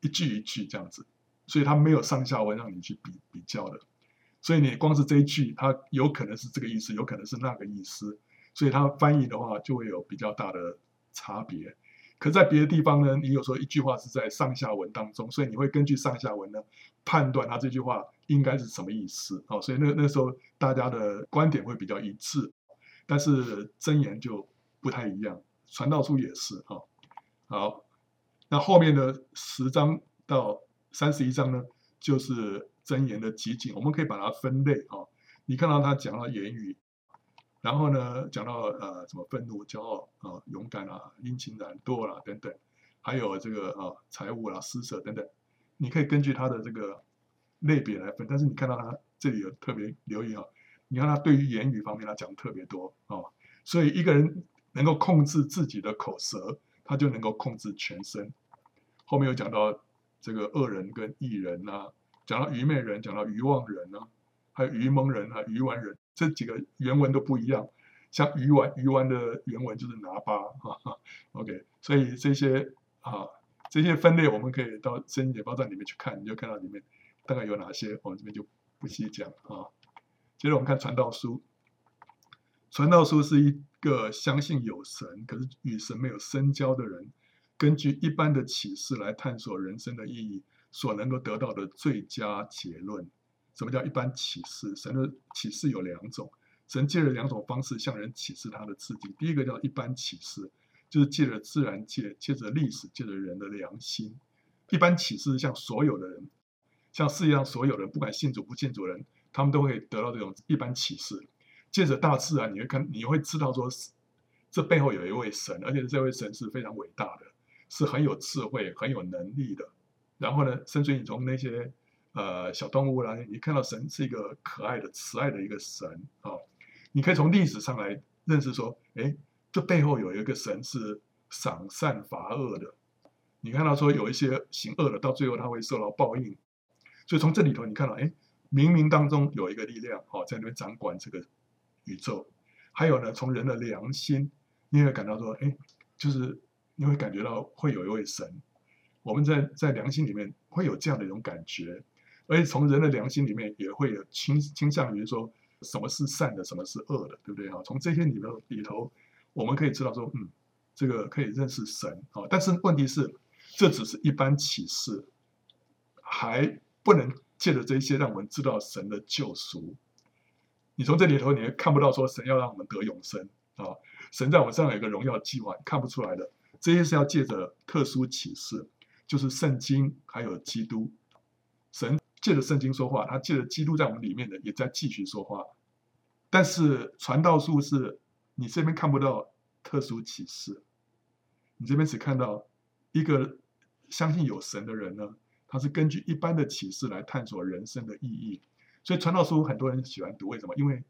一句一句这样子，所以它没有上下文让你去比比较的，所以你光是这一句，它有可能是这个意思，有可能是那个意思，所以它翻译的话就会有比较大的差别。可在别的地方呢，你有时候一句话是在上下文当中，所以你会根据上下文呢判断他这句话应该是什么意思哦，所以那那时候大家的观点会比较一致，但是箴言就不太一样，传道书也是啊，好。那后面的十章到三十一章呢，就是箴言的集锦，我们可以把它分类啊。你看到他讲了言语，然后呢讲到呃什么愤怒、骄傲啊、勇敢啊、殷勤、懒惰啦等等，还有这个啊财物啦、施舍等等，你可以根据他的这个类别来分。但是你看到他这里有特别留意啊，你看他对于言语方面他讲特别多啊，所以一个人能够控制自己的口舌，他就能够控制全身。后面有讲到这个恶人跟义人啊，讲到愚昧人，讲到愚妄人啊，还有愚蒙人啊、愚顽人，这几个原文都不一样。像愚顽，愚顽的原文就是拿巴哈哈。<laughs> OK，所以这些啊，这些分类我们可以到圣经解报站里面去看，你就看到里面大概有哪些，我们这边就不细讲啊。接着我们看传道书，传道书是一个相信有神，可是与神没有深交的人。根据一般的启示来探索人生的意义，所能够得到的最佳结论。什么叫一般启示？神的启示有两种，神借着两种方式向人启示他的自己。第一个叫一般启示，就是借着自然界、借着历史、借着人的良心。一般启示像所有的人，像世界上所有人，不管信主不信主的人，他们都会得到这种一般启示。借着大自然，你会看，你会知道说，这背后有一位神，而且这位神是非常伟大的。是很有智慧、很有能力的。然后呢，甚至你从那些呃小动物啦，你看到神是一个可爱的、慈爱的一个神啊、哦。你可以从历史上来认识说，哎，这背后有一个神是赏善罚恶的。你看到说有一些行恶的，到最后他会受到报应。所以从这里头你看到，哎，冥冥当中有一个力量哦，在那边掌管这个宇宙。还有呢，从人的良心，你也会感到说，哎，就是。你会感觉到会有一位神，我们在在良心里面会有这样的一种感觉，而且从人的良心里面也会有倾倾向于说什么是善的，什么是恶的，对不对啊？从这些里头里头，我们可以知道说，嗯，这个可以认识神啊。但是问题是，这只是一般启示，还不能借着这些让我们知道神的救赎。你从这里头，你也看不到说神要让我们得永生啊，神在我们身上有一个荣耀计划，看不出来的。这些是要借着特殊启示，就是圣经还有基督，神借着圣经说话，他借着基督在我们里面的也在继续说话。但是传道书是你这边看不到特殊启示，你这边只看到一个相信有神的人呢，他是根据一般的启示来探索人生的意义。所以传道书很多人喜欢读，为什么？因为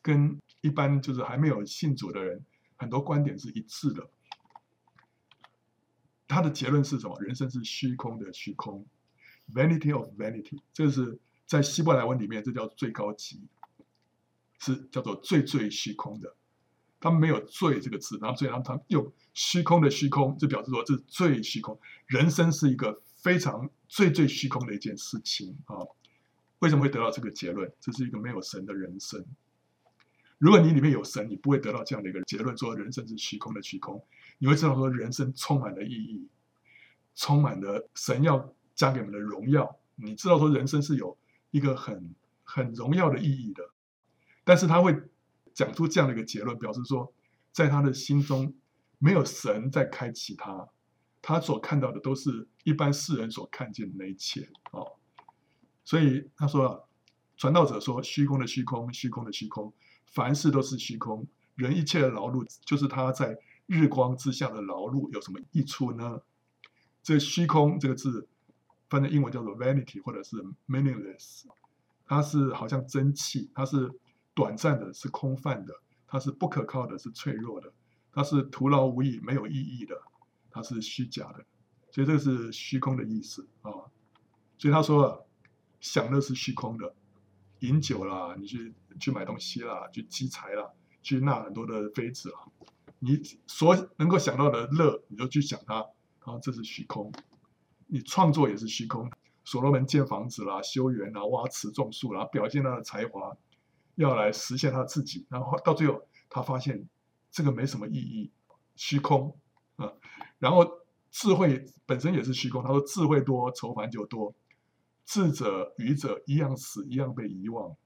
跟一般就是还没有信主的人，很多观点是一致的。他的结论是什么？人生是虚空的虚空，vanity of vanity。这是在希伯来文里面，这叫最高级，是叫做最最虚空的。他们没有“最”这个字，然后所以他们用虚空的虚空，就表示说这是最虚空。人生是一个非常最最虚空的一件事情啊！为什么会得到这个结论？这是一个没有神的人生。如果你里面有神，你不会得到这样的一个结论，说人生是虚空的虚空。你会知道说人生充满了意义，充满了神要加给我们的荣耀。你知道说人生是有一个很很荣耀的意义的，但是他会讲出这样的一个结论，表示说在他的心中没有神在开启他，他所看到的都是一般世人所看见的一切哦。所以他说，传道者说虚空的虚空，虚空的虚空，凡事都是虚空，人一切的劳碌就是他在。日光之下的劳碌有什么益处呢？这虚空这个字，翻成英文叫做 vanity，或者是 meaningless，它是好像蒸汽，它是短暂的，是空泛的，它是不可靠的，是脆弱的，它是徒劳无益、没有意义的，它是虚假的。所以这个是虚空的意思啊。所以他说了，享乐是虚空的，饮酒啦，你去去买东西啦，去积财啦，去纳很多的妃子啦。你所能够想到的乐，你就去想它，然后这是虚空。你创作也是虚空。所罗门建房子啦、修园啦、挖池种树啦，表现他的才华，要来实现他自己。然后到最后，他发现这个没什么意义，虚空啊。然后智慧本身也是虚空。他说：“智慧多，愁烦就多；智者、愚者一样死，一样被遗忘。”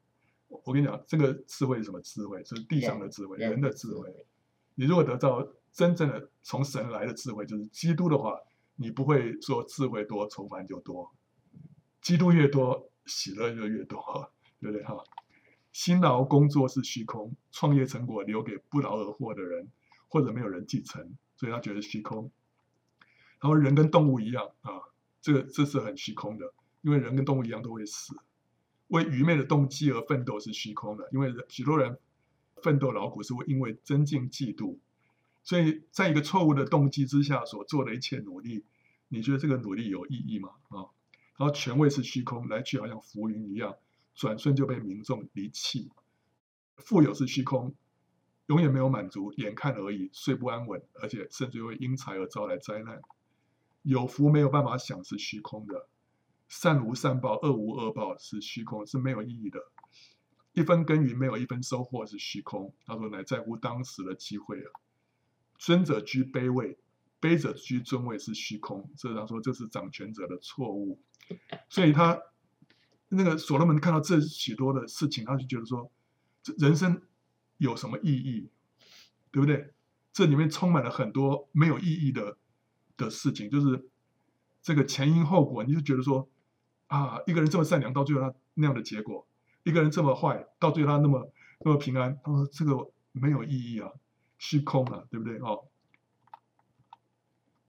我跟你讲，这个智慧是什么智慧？是地上的智慧，人的智慧。你如果得到真正的从神来的智慧，就是基督的话，你不会说智慧多，愁烦就多。基督越多，喜乐就越多，<laughs> 对不对哈？辛劳工作是虚空，创业成果留给不劳而获的人，或者没有人继承，所以他觉得虚空。然后人跟动物一样啊，这个这是很虚空的，因为人跟动物一样都会死。为愚昧的动机而奋斗是虚空的，因为许多人。奋斗劳苦是会因为增进嫉妒，所以在一个错误的动机之下所做的一切努力，你觉得这个努力有意义吗？啊，然后权位是虚空，来去好像浮云一样，转瞬就被民众离弃。富有是虚空，永远没有满足，眼看而已，睡不安稳，而且甚至会因财而招来灾难。有福没有办法享是虚空的，善无善报，恶无恶报是虚空，是没有意义的。一分耕耘没有一分收获是虚空。他说：“乃在乎当时的机会啊。尊者居卑位，卑者居尊位是虚空。这他说这是掌权者的错误。所以他那个所罗门看到这许多的事情，他就觉得说，这人生有什么意义？对不对？这里面充满了很多没有意义的的事情，就是这个前因后果，你就觉得说啊，一个人这么善良，到最后他那样的结果。”一个人这么坏，到最后他那么那么平安，他说这个没有意义啊，虚空了，对不对哦？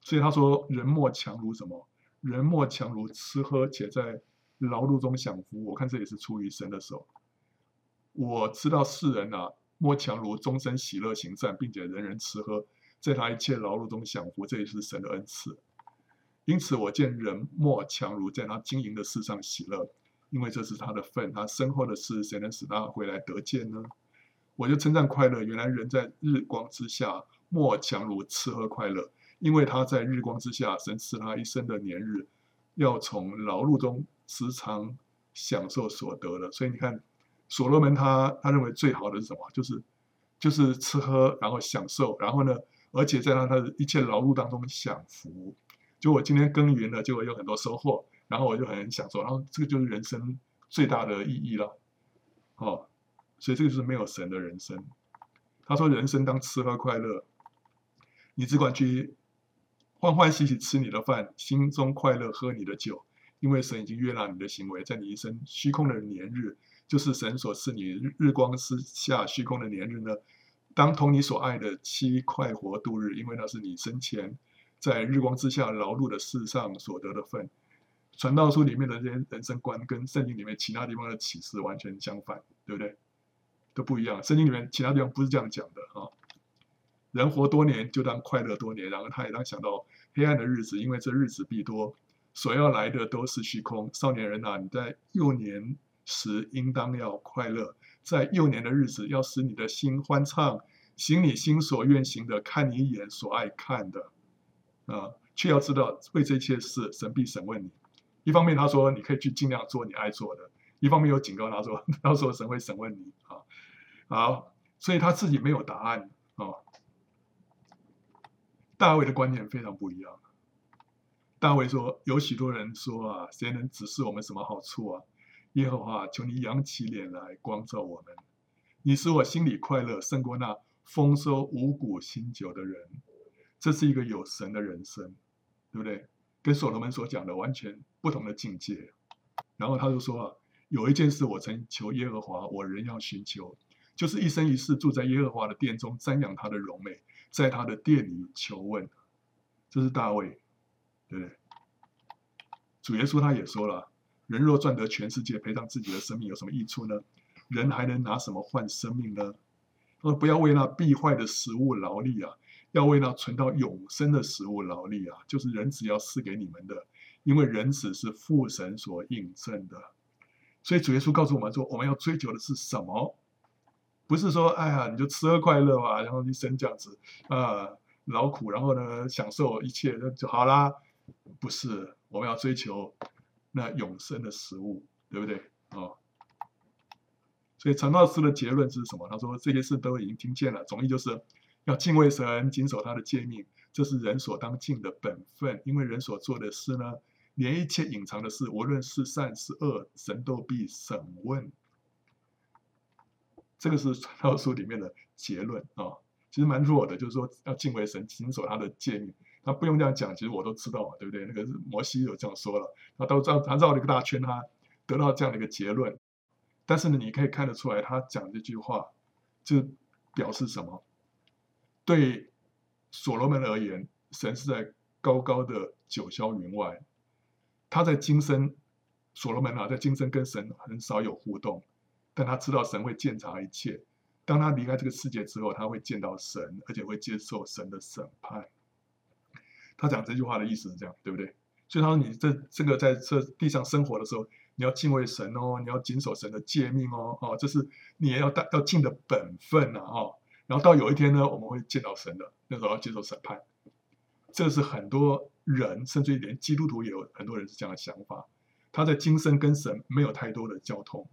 所以他说人莫强如什么？人莫强如吃喝，且在劳碌中享福。我看这也是出于神的手。我知道世人啊，莫强如终身喜乐行善，并且人人吃喝，在他一切劳碌中享福，这也是神的恩赐。因此我见人莫强如在他经营的事上喜乐。因为这是他的份，他身后的事，谁能使他回来得见呢？我就称赞快乐。原来人在日光之下，莫强如吃喝快乐，因为他在日光之下，神赐他一生的年日，要从劳碌中时常享受所得的。所以你看，所罗门他他认为最好的是什么？就是就是吃喝，然后享受，然后呢，而且在他的一切劳碌当中享福。就我今天耕耘了，就会有很多收获。然后我就很享受，然后这个就是人生最大的意义了，哦，所以这个就是没有神的人生。他说：“人生当吃喝快乐，你只管去欢欢喜喜吃你的饭，心中快乐喝你的酒，因为神已经悦纳你的行为，在你一生虚空的年日，就是神所赐你日日光之下虚空的年日呢，当同你所爱的妻快活度日，因为那是你生前在日光之下劳碌的世上所得的份。传道书里面的这些人生观，跟圣经里面其他地方的启示完全相反，对不对？都不一样。圣经里面其他地方不是这样讲的啊。人活多年，就当快乐多年。然后他也当想到黑暗的日子，因为这日子必多，所要来的都是虚空。少年人啊，你在幼年时应当要快乐，在幼年的日子要使你的心欢畅，行你心所愿行的，看你眼所爱看的啊，却要知道为这一切事，神必审问你。一方面他说你可以去尽量做你爱做的，一方面又警告他说，到时候神会审问你啊。好，所以他自己没有答案啊。大卫的观念非常不一样。大卫说：“有许多人说啊，谁能指示我们什么好处啊？耶和华，求你扬起脸来光照我们。你使我心里快乐，胜过那丰收五谷新酒的人。这是一个有神的人生，对不对？跟所罗门所讲的完全不同的境界。然后他就说啊，有一件事我曾求耶和华，我仍要寻求，就是一生一世住在耶和华的殿中，瞻仰他的荣美。”在他的殿里求问，这是大卫，对不对？主耶稣他也说了：人若赚得全世界，赔上自己的生命，有什么益处呢？人还能拿什么换生命呢？他说：不要为那必坏的食物劳力啊，要为那存到永生的食物劳力啊，就是人子要赐给你们的，因为人子是父神所印证的。所以主耶稣告诉我们说：我们要追求的是什么？不是说，哎呀，你就吃喝快乐啊，然后一生这样子啊，劳苦，然后呢，享受一切，那就好啦。不是，我们要追求那永生的食物，对不对？哦，所以陈道师的结论是什么？他说这些事都已经听见了，总之就是要敬畏神，谨守他的诫命，这是人所当尽的本分。因为人所做的事呢，连一切隐藏的事，无论是善是恶，神都必审问。这个是传道书里面的结论啊、其实蛮弱的，就是说要敬畏神，谨守他的诫命。他不用这样讲，其实我都知道，对不对？那个摩西有这样说了，他都绕他绕了一个大圈，他得到这样的一个结论。但是呢，你可以看得出来，他讲这句话就表示什么？对所罗门而言，神是在高高的九霄云外，他在今生，所罗门啊，在今生跟神很少有互动。但他知道神会鉴察一切。当他离开这个世界之后，他会见到神，而且会接受神的审判。他讲这句话的意思是这样，对不对？所以他说：“你这这个在这地上生活的时候，你要敬畏神哦，你要谨守神的诫命哦，哦，这是你也要大要尽的本分呐，哦。然后到有一天呢，我们会见到神的，那时候要接受审判。这是很多人，甚至于连基督徒也有很多人是这样的想法。他在今生跟神没有太多的交通。”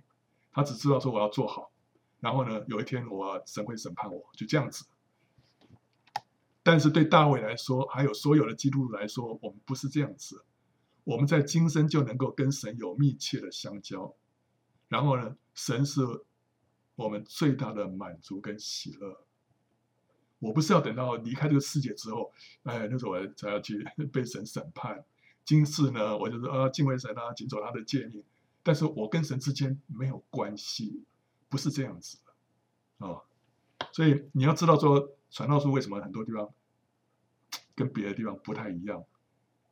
他只知道说我要做好，然后呢，有一天我神会审判我，就这样子。但是对大卫来说，还有所有的基督徒来说，我们不是这样子。我们在今生就能够跟神有密切的相交，然后呢，神是我们最大的满足跟喜乐。我不是要等到离开这个世界之后，哎，那时候我才要去 <laughs> 被神审判。今世呢，我就是啊，敬畏神啊，谨守他的诫命。但是我跟神之间没有关系，不是这样子的啊、哦，所以你要知道说，传道书为什么很多地方跟别的地方不太一样？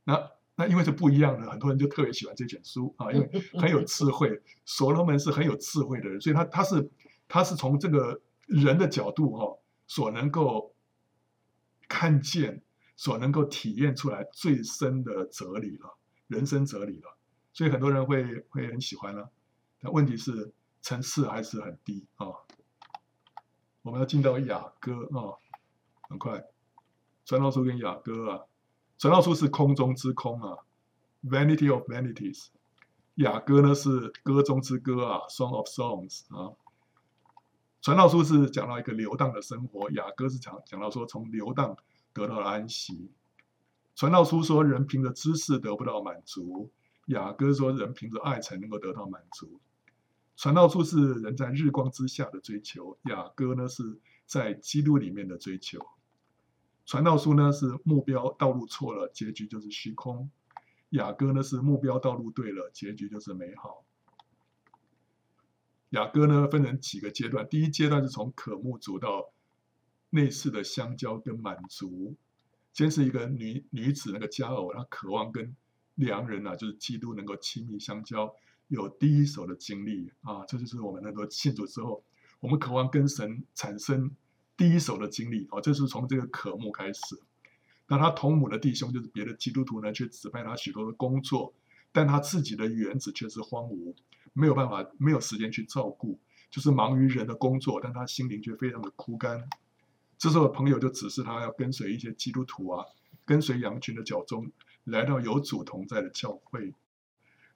那那因为是不一样的，很多人就特别喜欢这卷书啊，因为很有智慧。所罗门是很有智慧的人，所以他他是他是从这个人的角度哈、哦，所能够看见、所能够体验出来最深的哲理了，人生哲理了。所以很多人会会很喜欢了，但问题是层次还是很低啊、我们要进到雅歌啊、很快，传道书跟雅歌啊，传道书是空中之空啊，Vanity of Vanities，雅歌呢是歌中之歌啊，Song of Songs 啊。传道书是讲到一个流荡的生活，雅歌是讲讲到说从流荡得到了安息。传道书说人凭着知识得不到满足。雅歌说：“人凭着爱才能够得到满足。”传道书是人在日光之下的追求，雅歌呢是在基督里面的追求。传道书呢是目标道路错了，结局就是虚空；雅歌呢是目标道路对了，结局就是美好。雅歌呢分成几个阶段，第一阶段是从渴慕主到内室的相交跟满足，先是一个女女子，那个佳偶，她渴望跟良人啊，就是基督能够亲密相交，有第一手的经历啊，这就是我们能够信主之后，我们渴望跟神产生第一手的经历啊，这是从这个渴慕开始。那他同母的弟兄就是别的基督徒呢，却指派他许多的工作，但他自己的园子却是荒芜，没有办法，没有时间去照顾，就是忙于人的工作，但他心灵却非常的枯干。这时候朋友就指示他要跟随一些基督徒啊，跟随羊群的脚踪，来到有主同在的教会，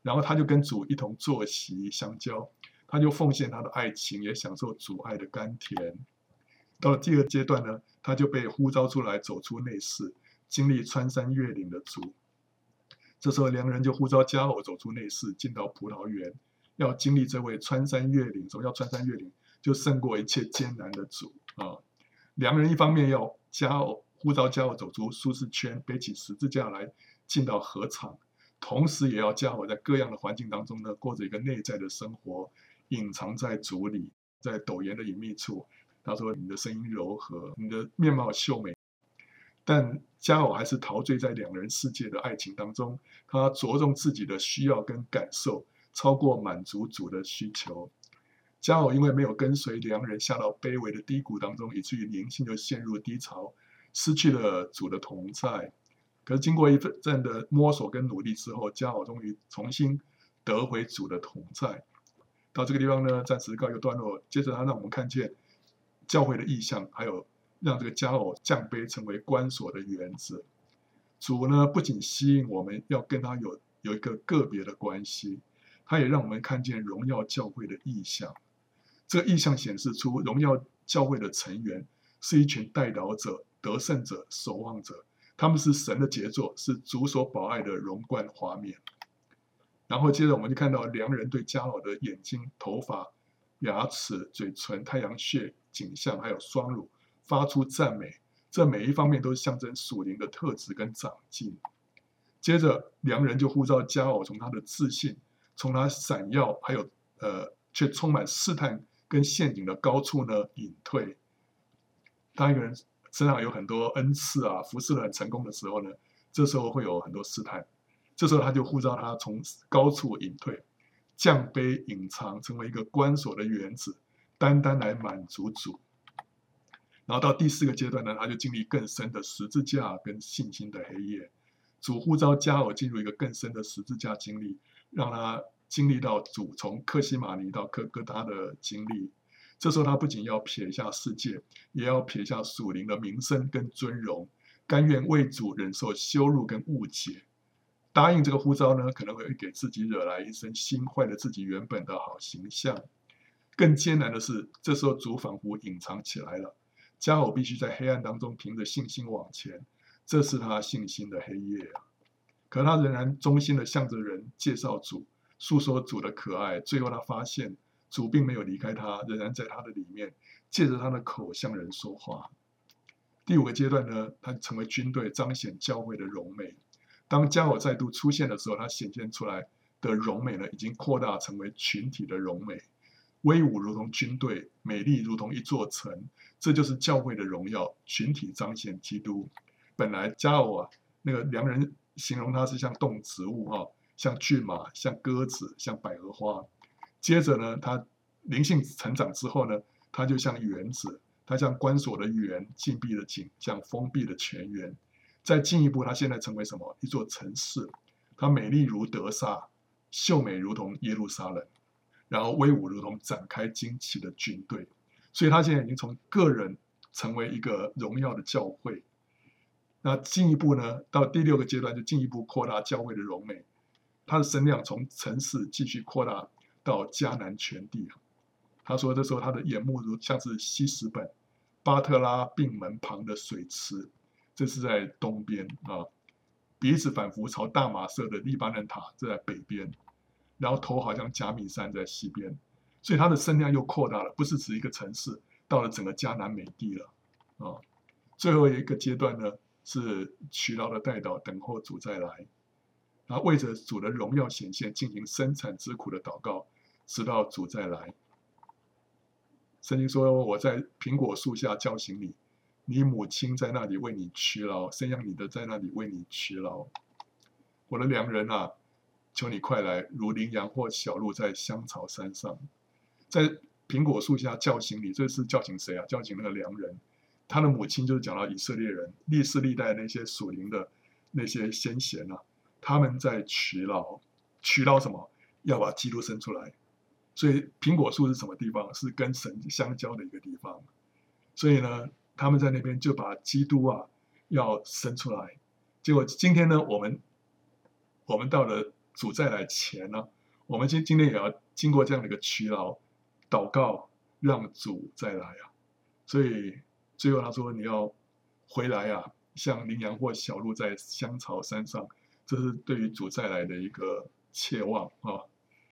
然后他就跟主一同坐席相交，他就奉献他的爱情，也享受主爱的甘甜。到了第二阶段呢，他就被呼召出来，走出内室。经历穿山越岭的主，这时候良人就呼召佳偶走出内室，进到葡萄园，要经历这位穿山越岭。什么叫穿山越岭？就胜过一切艰难的主啊！良人一方面要佳偶呼召佳偶走出舒适圈，背起十字架来进到合场，同时也要佳偶在各样的环境当中呢，过着一个内在的生活，隐藏在主里，在陡岩的隐秘处。他说：“你的声音柔和，你的面貌秀美。”但佳偶还是陶醉在两人世界的爱情当中，他着重自己的需要跟感受，超过满足主的需求。佳偶因为没有跟随良人下到卑微的低谷当中，以至于灵性就陷入低潮，失去了主的同在。可是经过一阵阵的摸索跟努力之后，佳偶终于重新得回主的同在。到这个地方呢，暂时告一个段落。接着他让我们看见教会的意象，还有。让这个佳偶降卑成为关锁的原子，主呢不仅吸引我们要跟他有有一个个别的关系，他也让我们看见荣耀教会的意象。这个意象显示出荣耀教会的成员是一群代祷者、得胜者、守望者，他们是神的杰作，是主所宝爱的荣冠华冕。然后接着我们就看到良人对佳偶的眼睛、头发、牙齿、嘴唇、太阳穴、颈项，还有双乳。发出赞美，这每一方面都是象征属灵的特质跟长进。接着，良人就呼召佳偶从他的自信，从他闪耀，还有呃，却充满试探跟陷阱的高处呢隐退。当一个人身上有很多恩赐啊，服侍得很成功的时候呢，这时候会有很多试探。这时候他就呼召他从高处隐退，降卑隐藏，成为一个关锁的园子，单单来满足主。然后到第四个阶段呢，他就经历更深的十字架跟信心的黑夜。主呼召加尔进入一个更深的十字架经历，让他经历到主从克西马尼到各各他的经历。这时候他不仅要撇下世界，也要撇下属灵的名声跟尊荣，甘愿为主忍受羞辱跟误解。答应这个呼召呢，可能会给自己惹来一身心，坏了自己原本的好形象。更艰难的是，这时候主仿佛隐藏起来了。佳偶必须在黑暗当中凭着信心往前，这是他信心的黑夜啊！可他仍然忠心的向着人介绍主，诉说主的可爱。最后他发现主并没有离开他，仍然在他的里面，借着他的口向人说话。第五个阶段呢，他成为军队，彰显教会的荣美。当佳偶再度出现的时候，他显现出来的荣美呢，已经扩大成为群体的荣美。威武如同军队，美丽如同一座城，这就是教会的荣耀。群体彰显基督。本来佳偶啊，那个良人形容他是像动植物哈，像骏马，像鸽子，像百合花。接着呢，他灵性成长之后呢，他就像园子，他像关锁的园，禁闭的井，像封闭的泉源。再进一步，他现在成为什么？一座城市，它美丽如德撒，秀美如同耶路撒冷。然后威武如同展开旌旗的军队，所以他现在已经从个人成为一个荣耀的教会。那进一步呢，到第六个阶段就进一步扩大教会的荣美，他的声量从城市继续扩大到迦南全地。他说这时候他的眼目如像是西斯本、巴特拉并门旁的水池，这是在东边啊，鼻子仿佛朝大马色的黎巴嫩塔，这在北边。然后头好像甲米山在西边，所以它的声量又扩大了，不是指一个城市，到了整个迦南美地了啊。最后一个阶段呢，是劬劳的代祷，等候主再来，然后为着主的荣耀显现，进行生产之苦的祷告，直到主再来。圣经说：“我在苹果树下叫醒你，你母亲在那里为你劬劳，生养你的在那里为你劬劳。我的良人啊，求你快来，如羚羊或小鹿在香草山上，在苹果树下叫醒你。这是叫醒谁啊？叫醒那个良人。他的母亲就是讲到以色列人历世历代那些属灵的那些先贤啊，他们在劬劳，劬劳什么？要把基督生出来。所以苹果树是什么地方？是跟神相交的一个地方。所以呢，他们在那边就把基督啊要生出来。结果今天呢，我们我们到了主再来前呢，我们今今天也要经过这样的一个劬劳，祷告让主再来啊。所以最后他说：“你要回来啊，像羚羊或小鹿在香草山上。”这是对于主再来的一个切望啊。